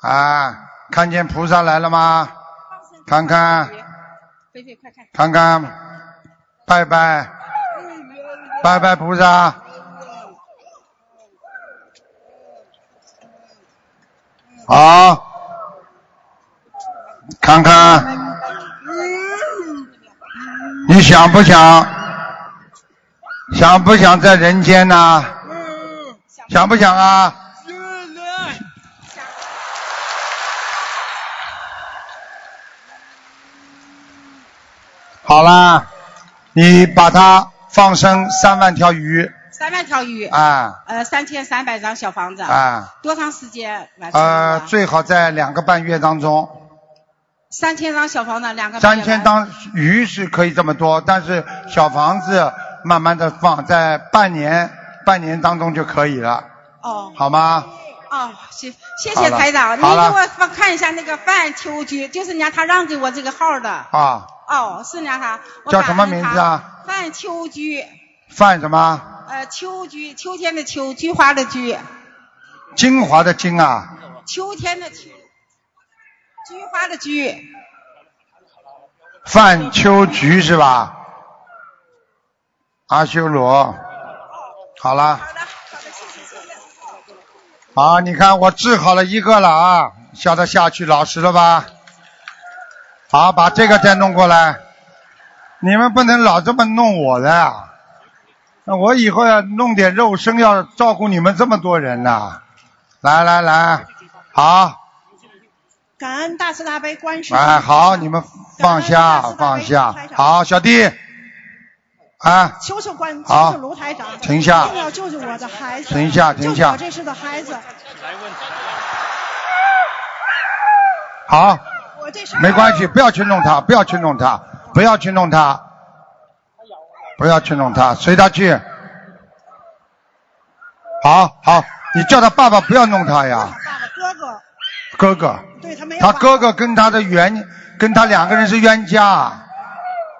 啊。看见菩萨来了吗？看看，菲菲快看。看看，拜拜，拜拜菩萨。好，看看，你想不想？想不想在人间呢？想不想啊？好啦，你把它放生三万条鱼三万条鱼。啊呃，三千三百张小房子。啊，多长时间完成？呃，最好在两个半月当中。三千张小房子，两个半三月完千张鱼是可以这么多，但是小房子慢慢的放，在半年半年当中就可以了，哦好吗？哦，谢谢好了谢台长，你给好了我放看一下那个范秋菊，就是人家他让给我这个号的。啊，哦，是人家他。我叫什么名字啊？范秋菊，范什么？呃，秋菊，秋天的秋，菊花的菊，精华的精啊，秋天的秋，菊花的菊。范秋菊是吧？阿修罗，好了。好，你看我治好了一个了啊，叫他下去老实了吧？好，把这个再弄过来。你们不能老这么弄我的呀！那我以后要弄点肉身，要照顾你们这么多人呐、来来来，好，感恩大慈大悲观世音哎，好，你们放下放下，好，小弟，啊，求求观，好。求求卢台长，停下。一定要救救我的孩子，停下停下。救救我这是的孩子，好，没关系，不要去弄他，不要去弄他，不要去弄他，不要去弄他，随他去。好好，你叫他爸爸不要弄他呀，哥哥，哥哥。对他没他哥哥跟他的冤，跟他两个人是冤家，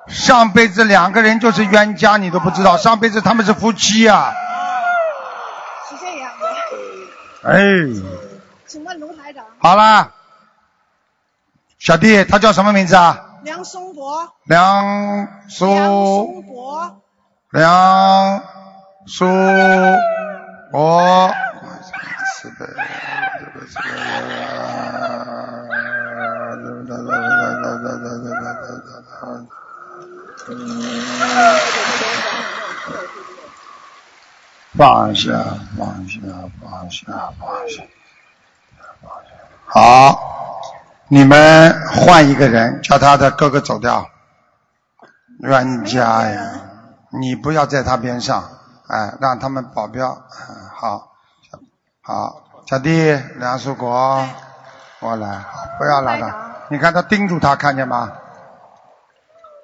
上辈子两个人就是冤家，你都不知道，上辈子他们是夫妻啊。是这样的。哎，请问卢台长，好啦，小弟，他叫什么名字啊？梁松柏，梁苏松柏，梁苏国。放下，放下，放下，放下，放下。好，你们换一个人，叫他的哥哥走掉。冤家呀，你不要在他边上，哎，让他们保镖。嗯，好，好，小弟梁树国，我来，不要拉他。你看他盯住他，看见吗？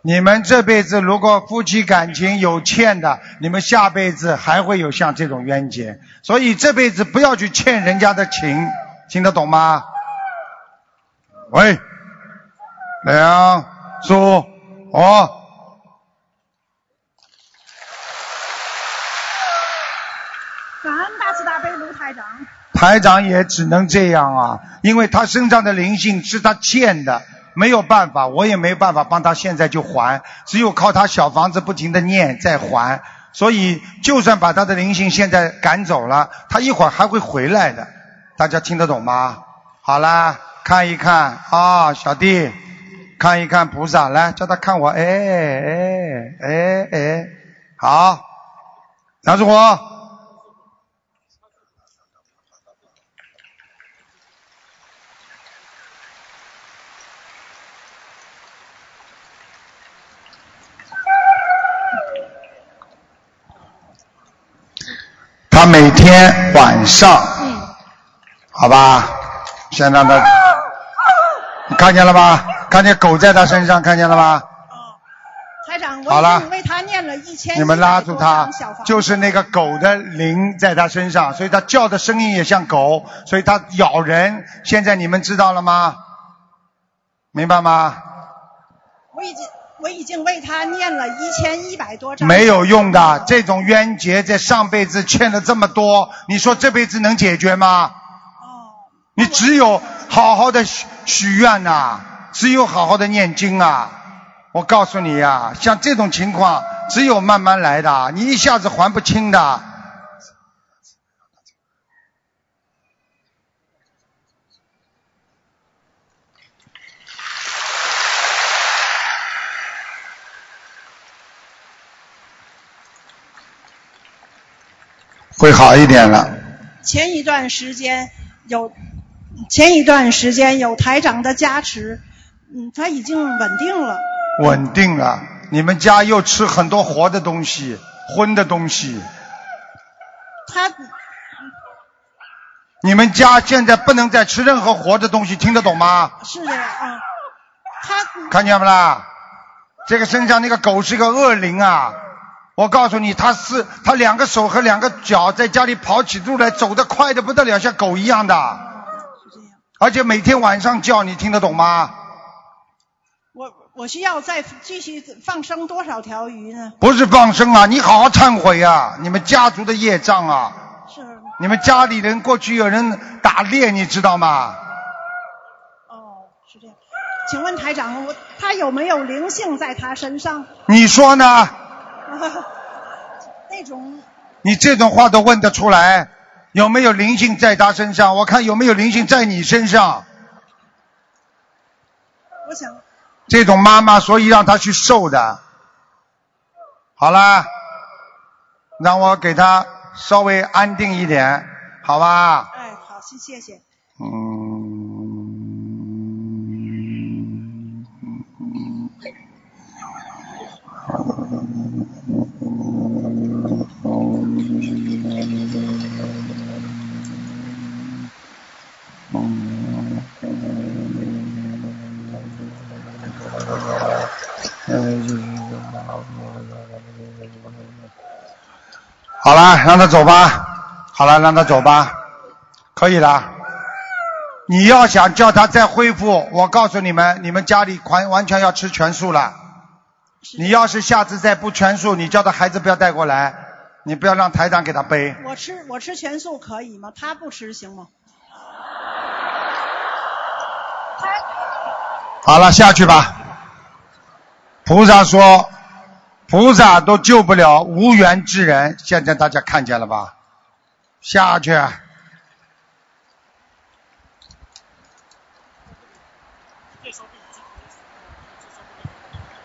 你们这辈子如果夫妻感情有欠的，你们下辈子还会有像这种冤结，所以这辈子不要去欠人家的情，听得懂吗？喂，梁叔我。感恩大慈大悲卢台长，台长也只能这样啊，因为他身上的灵性是他欠的，没有办法，我也没办法帮他现在就还，只有靠他小房子不停的念再还。所以，就算把他的灵性现在赶走了，他一会儿还会回来的。大家听得懂吗？好啦，看一看啊、小弟，看一看菩萨，来叫他看我，哎哎哎哎，好，梁志国。他每天晚上，好吧，先让他，你看见了吧？看见狗在他身上，看见了吗？台长，好了我已经为他念了一千你们拉住他就是那个狗的灵在他身上，所以他叫的声音也像狗，所以他咬人。现在你们知道了吗？明白吗？我已经我已经为他念了一千一百多张。没有用的，这种冤结在上辈子欠了这么多，你说这辈子能解决吗？哦你只有好好的许许愿呐、只有好好的念经啊！我告诉你呀、像这种情况，只有慢慢来的，你一下子还不清的。会好一点了。前一段时间有，前一段时间有台长的加持，嗯，他已经稳定了。稳定了。你们家又吃很多活的东西、荤的东西，他你们家现在不能再吃任何活的东西，听得懂吗？是的啊，他看见没啦？这个身上那个狗是个恶灵啊！我告诉你，它是它两个手和两个脚在家里跑起路来，走得快的不得了，像狗一样的。而且每天晚上叫，你听得懂吗？我我需要再继续放生多少条鱼呢？不是放生啊，你好好忏悔啊！你们家族的业障啊！是你们家里人过去有人打猎，你知道吗？哦，是这样请问台长，我他有没有灵性在他身上？你说呢？那种你这种话都问得出来？有没有灵性在他身上？我看有没有灵性在你身上？我想这种妈妈，所以让他去受的。好啦，让我给他稍微安定一点，好吧？哎，好，谢谢谢。好了，让他走吧。好了，让他走吧，可以了。你要想叫他再恢复，我告诉你们，你们家里完完全要吃全素了。你要是下次再不全素，你叫他孩子不要带过来，你不要让台长给他背。我吃我吃全素可以吗？他不吃行吗？好了，下去吧。菩萨说，菩萨都救不了无缘之人，现在大家看见了吧？下去。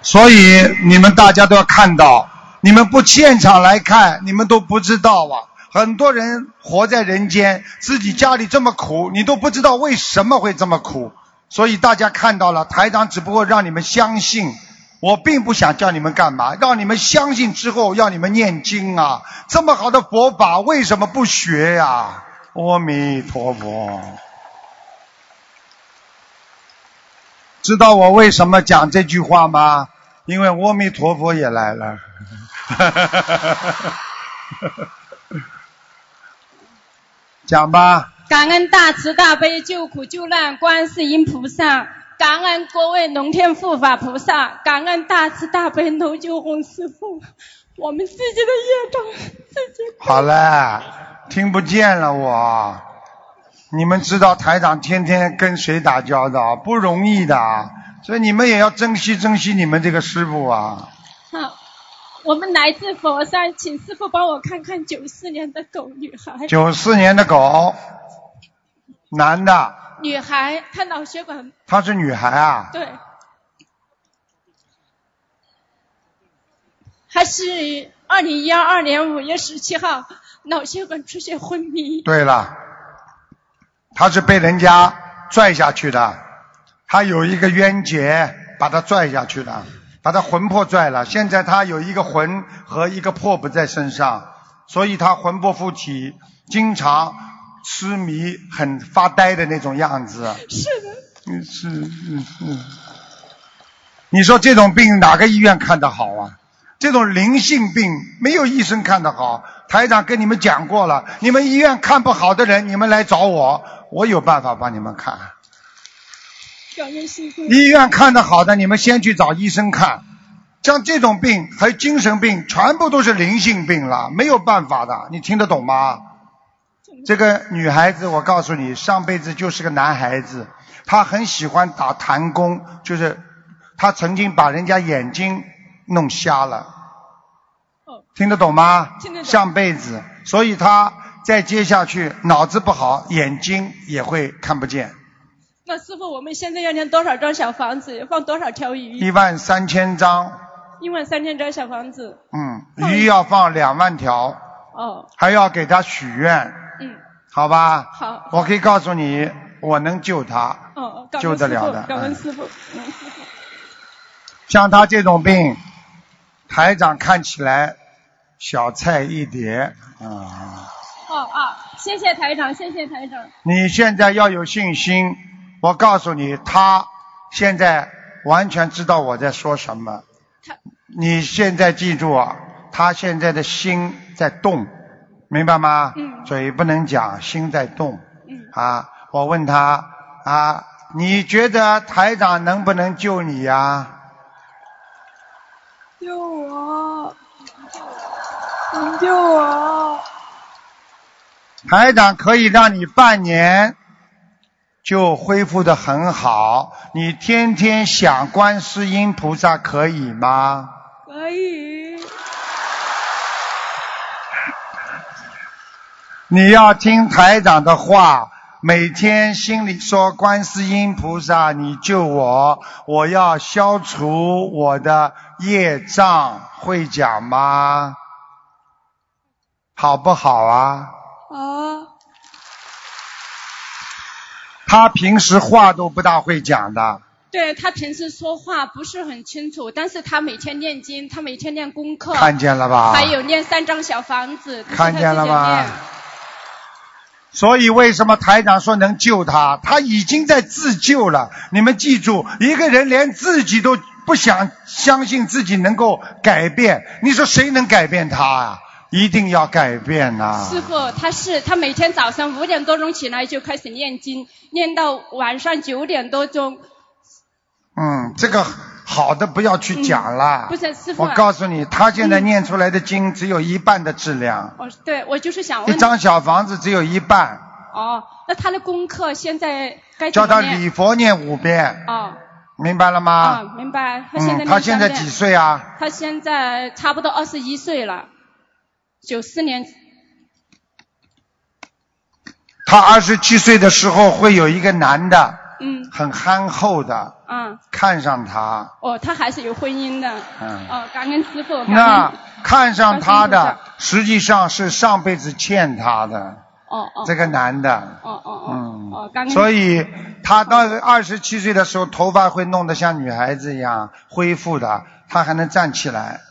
所以你们大家都要看到，你们不现场来看，你们都不知道啊。很多人活在人间，自己家里这么苦，你都不知道为什么会这么苦。所以大家看到了，台长只不过让你们相信，我并不想叫你们干嘛，让你们相信之后要你们念经啊。这么好的佛法，为什么不学呀、阿弥陀佛。知道我为什么讲这句话吗？因为阿弥陀佛也来了。讲吧，感恩大慈大悲救苦救难观世音菩萨，感恩各位龙天护法菩萨，感恩大慈大悲卢九红师傅，我们自己的业障自己 好了，听不见了我。你们知道台长天天跟谁打交道，不容易的，所以你们也要珍惜珍惜你们这个师傅啊。好，我们来自佛山，请师傅帮我看看九四年的狗女孩。九四年的狗，男的，女孩，她脑血管她是女孩啊。对，她是二零一二年五月十七号脑血管出血昏迷。对了，她是被人家拽下去的，她有一个冤结，把她拽下去的，把她魂魄拽了。现在她有一个魂和一个魄不在身上，所以她魂魄附体，经常痴迷、很发呆的那种样子。是的。嗯，是，嗯嗯。你说这种病哪个医院看得好啊？这种灵性病没有医生看得好。台长跟你们讲过了，你们医院看不好的人，你们来找我，我有办法帮你们看。医院看得好的，你们先去找医生看。像这种病还有精神病，全部都是灵性病了，没有办法的，你听得懂吗？这个女孩子，我告诉你，上辈子就是个男孩子，她很喜欢打弹弓，就是她曾经把人家眼睛弄瞎了。听得懂吗？听得懂上辈子，所以她再接下去脑子不好，眼睛也会看不见。那师傅，我们现在要念多少张小房子，放多少条鱼？一万三千张，一万三千张小房子。嗯，鱼要放两万条，哦，还要给他许愿，嗯，好吧？好。我可以告诉你，我能救他，哦，感恩救得了的感恩嗯师傅。嗯师傅像他这种病，台长看起来小菜一碟啊。哦啊，谢谢台长，谢谢台长。你现在要有信心，我告诉你，他现在完全知道我在说什么。你现在记住啊，他现在的心在动，明白吗？嗯。嘴不能讲，心在动。嗯。啊，我问他啊，你觉得台长能不能救你呀、救我！能救我！台长可以让你半年就恢复的很好，你天天想观世音菩萨可以吗？可以。你要听台长的话，每天心里说观世音菩萨，你救我，我要消除我的业障，会讲吗？好不好啊？啊，他平时话都不大会讲的，对他平时说话不是很清楚，但是他每天念经，他每天念功课，看见了吧还有念三张小房子，看见了自己吧念？所以为什么台长说能救他？他已经在自救了。你们记住，一个人连自己都不想相信自己能够改变，你说谁能改变他啊？一定要改变呐、师傅，他是他每天早上五点多钟起来就开始念经，念到晚上九点多钟。嗯，这个好的不要去讲了。嗯不是师傅啊我告诉你，他现在念出来的经只有一半的质量，哦，对，我就是想问一。张小房子只有一半，哦，那他的功课现在该怎叫他？礼佛念五遍，哦，明白了吗？啊，明白。他现在嗯，他现在几岁啊？他现在差不多二十一岁了，九四年。他二十七岁的时候会有一个男的，嗯很憨厚的，嗯，看上他，哦，他还是有婚姻的。嗯哦，感恩师傅。那看上他的实际上是上辈子欠他的哦哦。这个男的，哦哦哦。嗯，哦，感恩。所以他到二十七岁的时候，头发会弄得像女孩子一样恢复的，他还能站起来，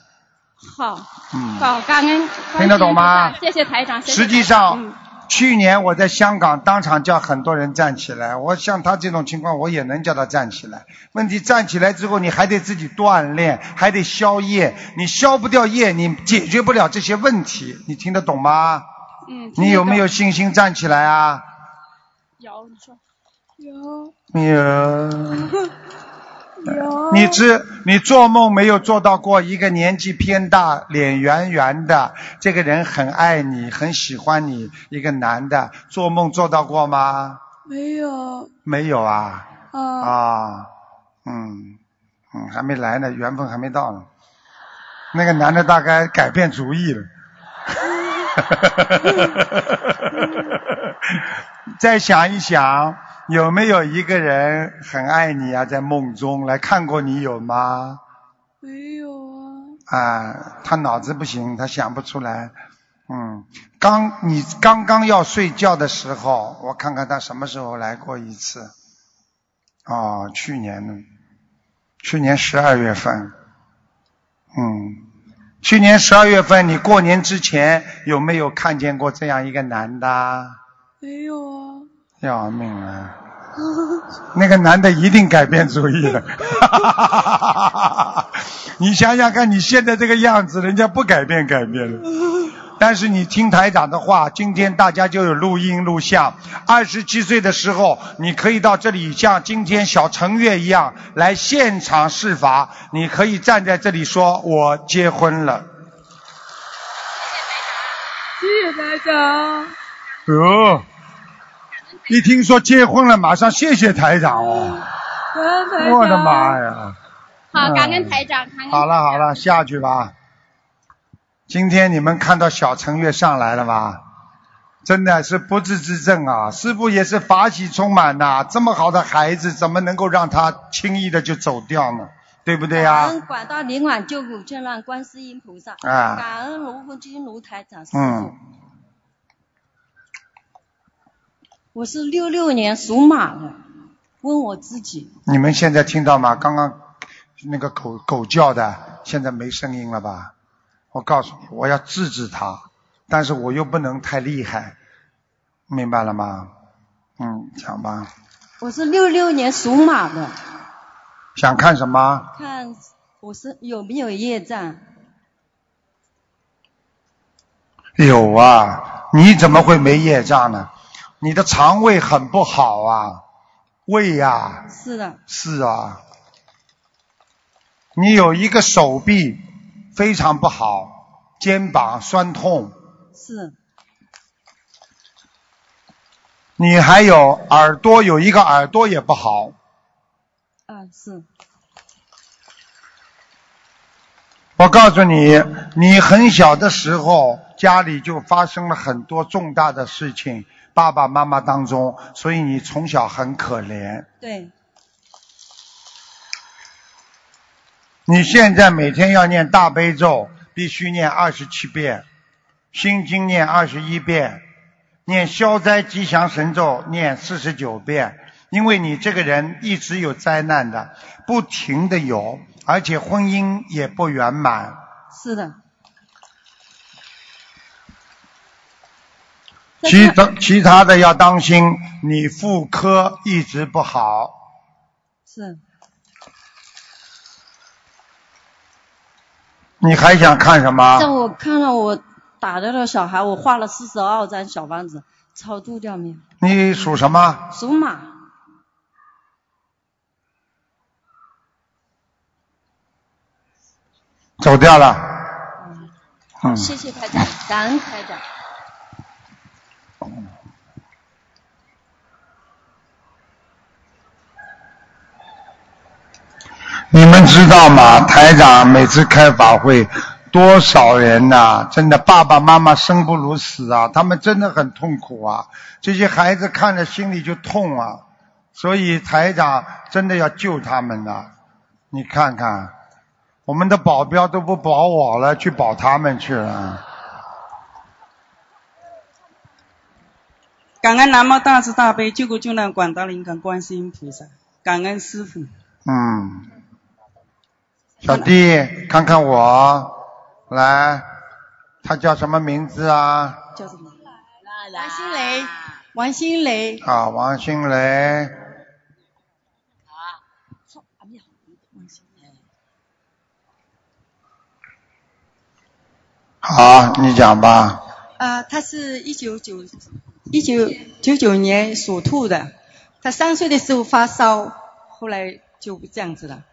好。嗯。好，感恩。听得懂吗谢谢台长。实际上，嗯去年我在香港当场叫很多人站起来，我像他这种情况，我也能叫他站起来。问题站起来之后，你还得自己锻炼，还得消业，你消不掉业，你解决不了这些问题，你听得懂吗？嗯。你有没有信心站起来啊？有，你说。有。没有。有。你知你做梦没有做到过一个年纪偏大、脸圆圆的，这个人很爱你、很喜欢你，一个男的，做梦做到过吗？没有。没有啊。啊。啊，嗯嗯，还没来呢，缘分还没到呢。那个男的大概改变主意了。再想一想，有没有一个人很爱你啊？在梦中来看过你有吗？没有啊。啊，他脑子不行，他想不出来。嗯，刚你刚刚要睡觉的时候，我看看他什么时候来过一次。哦，去年呢，去年十二月份。嗯，去年十二月份，你过年之前有没有看见过这样一个男的？没有啊。要命啊！那个男的一定改变主意了。你想想看，你现在这个样子，人家不改变改变了。但是你听台长的话，今天大家就有录音录像。二十七岁的时候，你可以到这里像今天小程月一样来现场试法，你可以站在这里说“我结婚了谢谢台长。”。哦，一听说结婚了，马上谢谢台长哦！我的妈呀！好，感恩台长，感恩。好了好了，下去吧。今天你们看到小程月上来了吧？真的是不治之症啊！师傅也是法喜充满呐、这么好的孩子，怎么能够让他轻易的就走掉呢？对不对呀、感恩广大灵感救苦救难观世音菩萨，啊感恩卢福金卢台长师傅。嗯，我是六六年属马的，问我自己，你们现在听到吗？刚刚那个狗狗叫的，现在没声音了吧？我告诉你，我要制止它，但是我又不能太厉害，明白了吗？嗯，讲吧，我是六六年属马的，想看什么？看我是有没有业障？有啊，你怎么会没业障呢？你的肠胃很不好啊，胃呀、是的，是啊，你有一个手臂非常不好，肩膀酸痛，是。你还有耳朵有一个耳朵也不好，啊是。我告诉你，你很小的时候家里就发生了很多重大的事情，爸爸妈妈当中，所以你从小很可怜。对，你现在每天要念大悲咒，必须念二十七遍，心经念二十一遍，念消灾吉祥神咒念四十九遍。因为你这个人一直有灾难的，不停的有，而且婚姻也不圆满。是的，其他其他的要当心，你妇科一直不好。是你还想看什么？像我看到我打掉的小孩，我画了四十二张小房子，超度掉没有？你属什么？属马，走掉了。嗯，谢谢台长，感恩台长。你们知道吗？台长每次开法会，多少人呐、真的爸爸妈妈生不如死啊，他们真的很痛苦啊。这些孩子看着心里就痛啊，所以台长真的要救他们的。你看看，我们的保镖都不保我了，去保他们去了。感恩南无大慈大悲救苦救难广大灵感观世音菩萨，感恩师傅。嗯，小弟，看看我，来，他叫什么名字啊？叫什么？王新雷，王新雷，啊，王新雷。好，你讲吧。啊，他是一九九一九九九年属兔的，他三岁的时候发烧，后来就这样子了。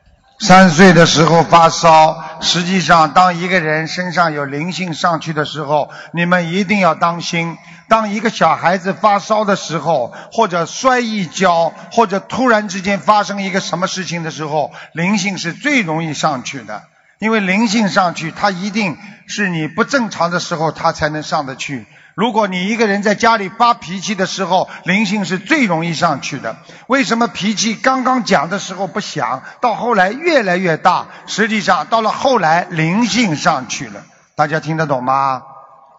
三岁的时候发烧，实际上当一个人身上有灵性上去的时候，你们一定要当心。当一个小孩子发烧的时候，或者摔一跤，或者突然之间发生一个什么事情的时候，灵性是最容易上去的。因为灵性上去，它一定是你不正常的时候，它才能上得去。如果你一个人在家里发脾气的时候，灵性是最容易上去的。为什么脾气刚刚讲的时候不响，到后来越来越大？实际上到了后来灵性上去了，大家听得懂吗？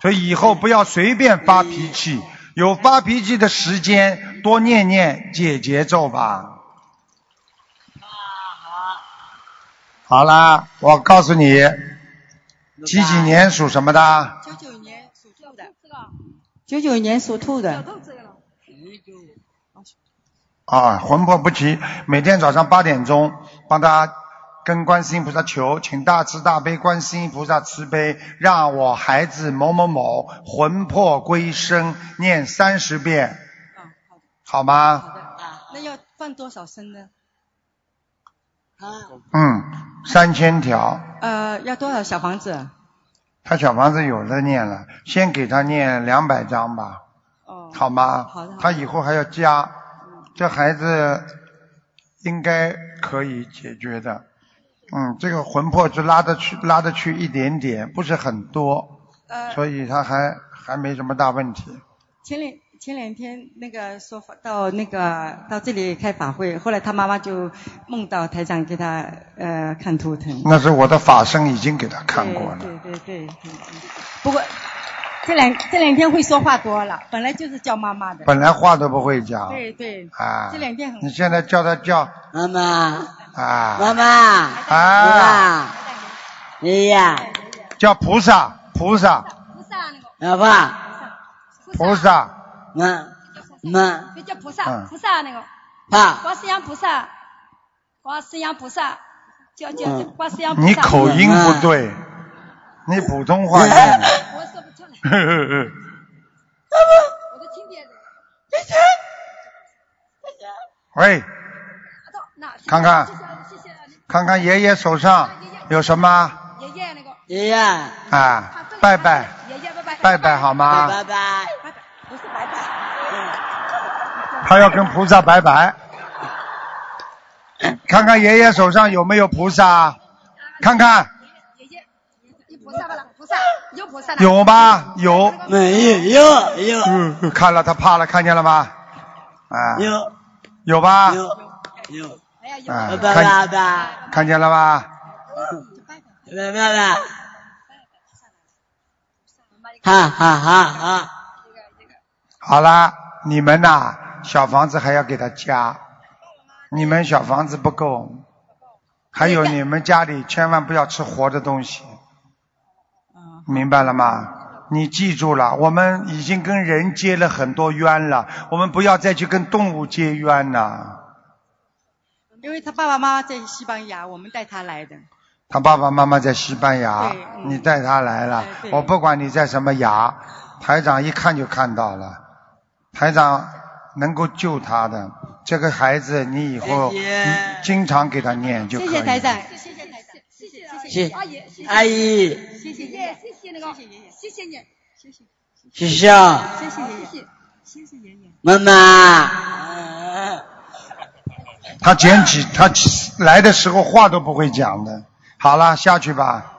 所以以后不要随便发脾气，有发脾气的时间多念念解节奏吧。好啦，我告诉你，几几年属什么的，九九年属兔的，啊，魂魄不齐，每天早上八点钟帮他跟观世音菩萨求，请大慈大悲观世音菩萨慈悲，让我孩子某某某魂魄归生，念三十遍，好吗？那要放多少声呢？啊嗯，三千条。呃，要多少小房子？他小房子有的念了，先给他念两百张吧，哦好吗？好的他以后还要加，这孩子应该可以解决的。嗯，这个魂魄就拉得去，拉得去一点点，不是很多，呃，所以他还还没什么大问题。前两前两天那个说法到那个到这里开法会，后来他妈妈就梦到台长给他呃看图腾。那是我的法身已经给他看过了。对对对，不过这两这两天会说话多了，本来就是叫妈妈的。本来话都不会讲。对对。啊。这两天很。你现在叫他叫妈妈，啊。妈妈，啊。妈，爷爷，叫菩萨，菩萨，菩萨老爸，菩萨。妈，妈，别叫菩萨，嗯菩萨那个，啊，观世音菩萨，观世音菩萨，叫叫叫嗯观世音菩萨。你口音不对，你普通话念 的。我说不出来。呵呵呵我都听别人。喂，那看看看看爷爷手上有什么爷爷那个爷爷，啊？拜拜，爷爷拜拜拜拜好吗？拜拜，不是拜拜。他要跟菩萨拜拜。看看爷爷手上有没有菩萨，看看有菩萨不啦？菩萨有菩萨啦。有吗？有。没有有有嗯，看了他怕了，看见了吗？啊。有有吧？有有，啊，拜拜看拜拜，看见了吧？拜拜拜，哈哈哈哈，好啦，你们呐、小房子还要给他加，你们小房子不够，还有你们家里千万不要吃活的东西，明白了吗？你记住了，我们已经跟人结了很多冤了，我们不要再去跟动物结冤了。因为他爸爸妈妈在西班牙，我们带他来的。他爸爸妈妈在西班牙，嗯你带他来了，我不管你在什么牙，台长一看就看到了，台长能够救他的这个孩子，你以后经常给他念就可以。谢谢台长。谢谢台长，谢谢谢谢阿姨，谢谢阿姨谢谢爷，谢谢那个，谢谢爷爷，谢谢你，谢谢谢谢啊谢谢爷爷，谢谢爷爷。妈妈，他捡起他来的时候话都不会讲的。好了，下去吧。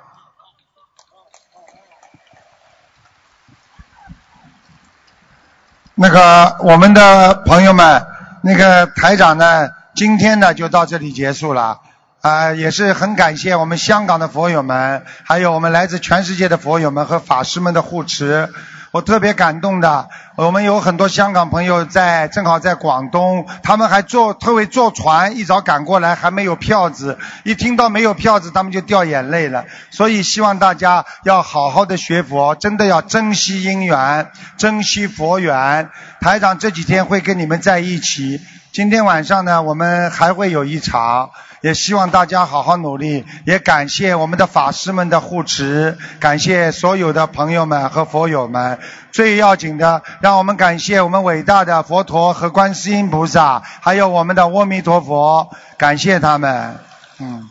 那个我们的朋友们，那个台长呢，今天呢就到这里结束了。啊、也是很感谢我们香港的佛友们，还有我们来自全世界的佛友们和法师们的护持。我特别感动的，我们有很多香港朋友在，正好在广东，他们还坐特为坐船一早赶过来，还没有票子，一听到没有票子，他们就掉眼泪了。所以希望大家要好好的学佛，真的要珍惜因缘，珍惜佛缘。台长这几天会跟你们在一起，今天晚上呢，我们还会有一场。也希望大家好好努力，也感谢我们的法师们的护持，感谢所有的朋友们和佛友们。最要紧的，让我们感谢我们伟大的佛陀和观世音菩萨，还有我们的阿弥陀佛，感谢他们。嗯，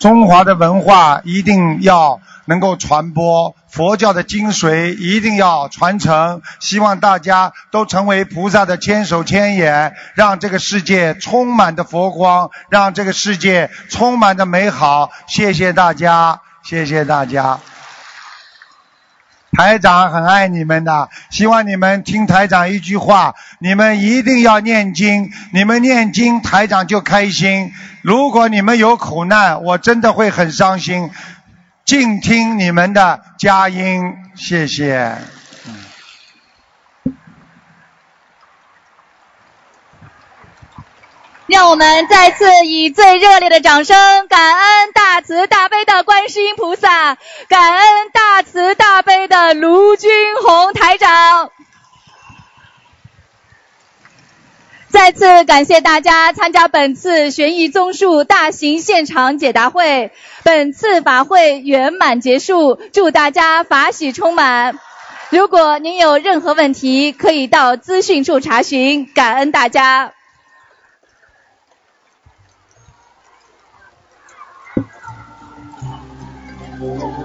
中华的文化一定要能够传播，佛教的精髓一定要传承。希望大家都成为菩萨的千手千眼，让这个世界充满着佛光，让这个世界充满着美好。谢谢大家，谢谢大家。台长很爱你们的，希望你们听台长一句话，你们一定要念经，你们念经，台长就开心。如果你们有苦难，我真的会很伤心。静听你们的佳音，谢谢。让我们再次以最热烈的掌声，感恩大慈大悲的观世音菩萨，感恩大慈大悲的卢军红台长。再次感谢大家参加本次悬疑综述大型现场解答会，本次法会圆满结束，祝大家法喜充满。如果您有任何问题，可以到资讯处查询，感恩大家。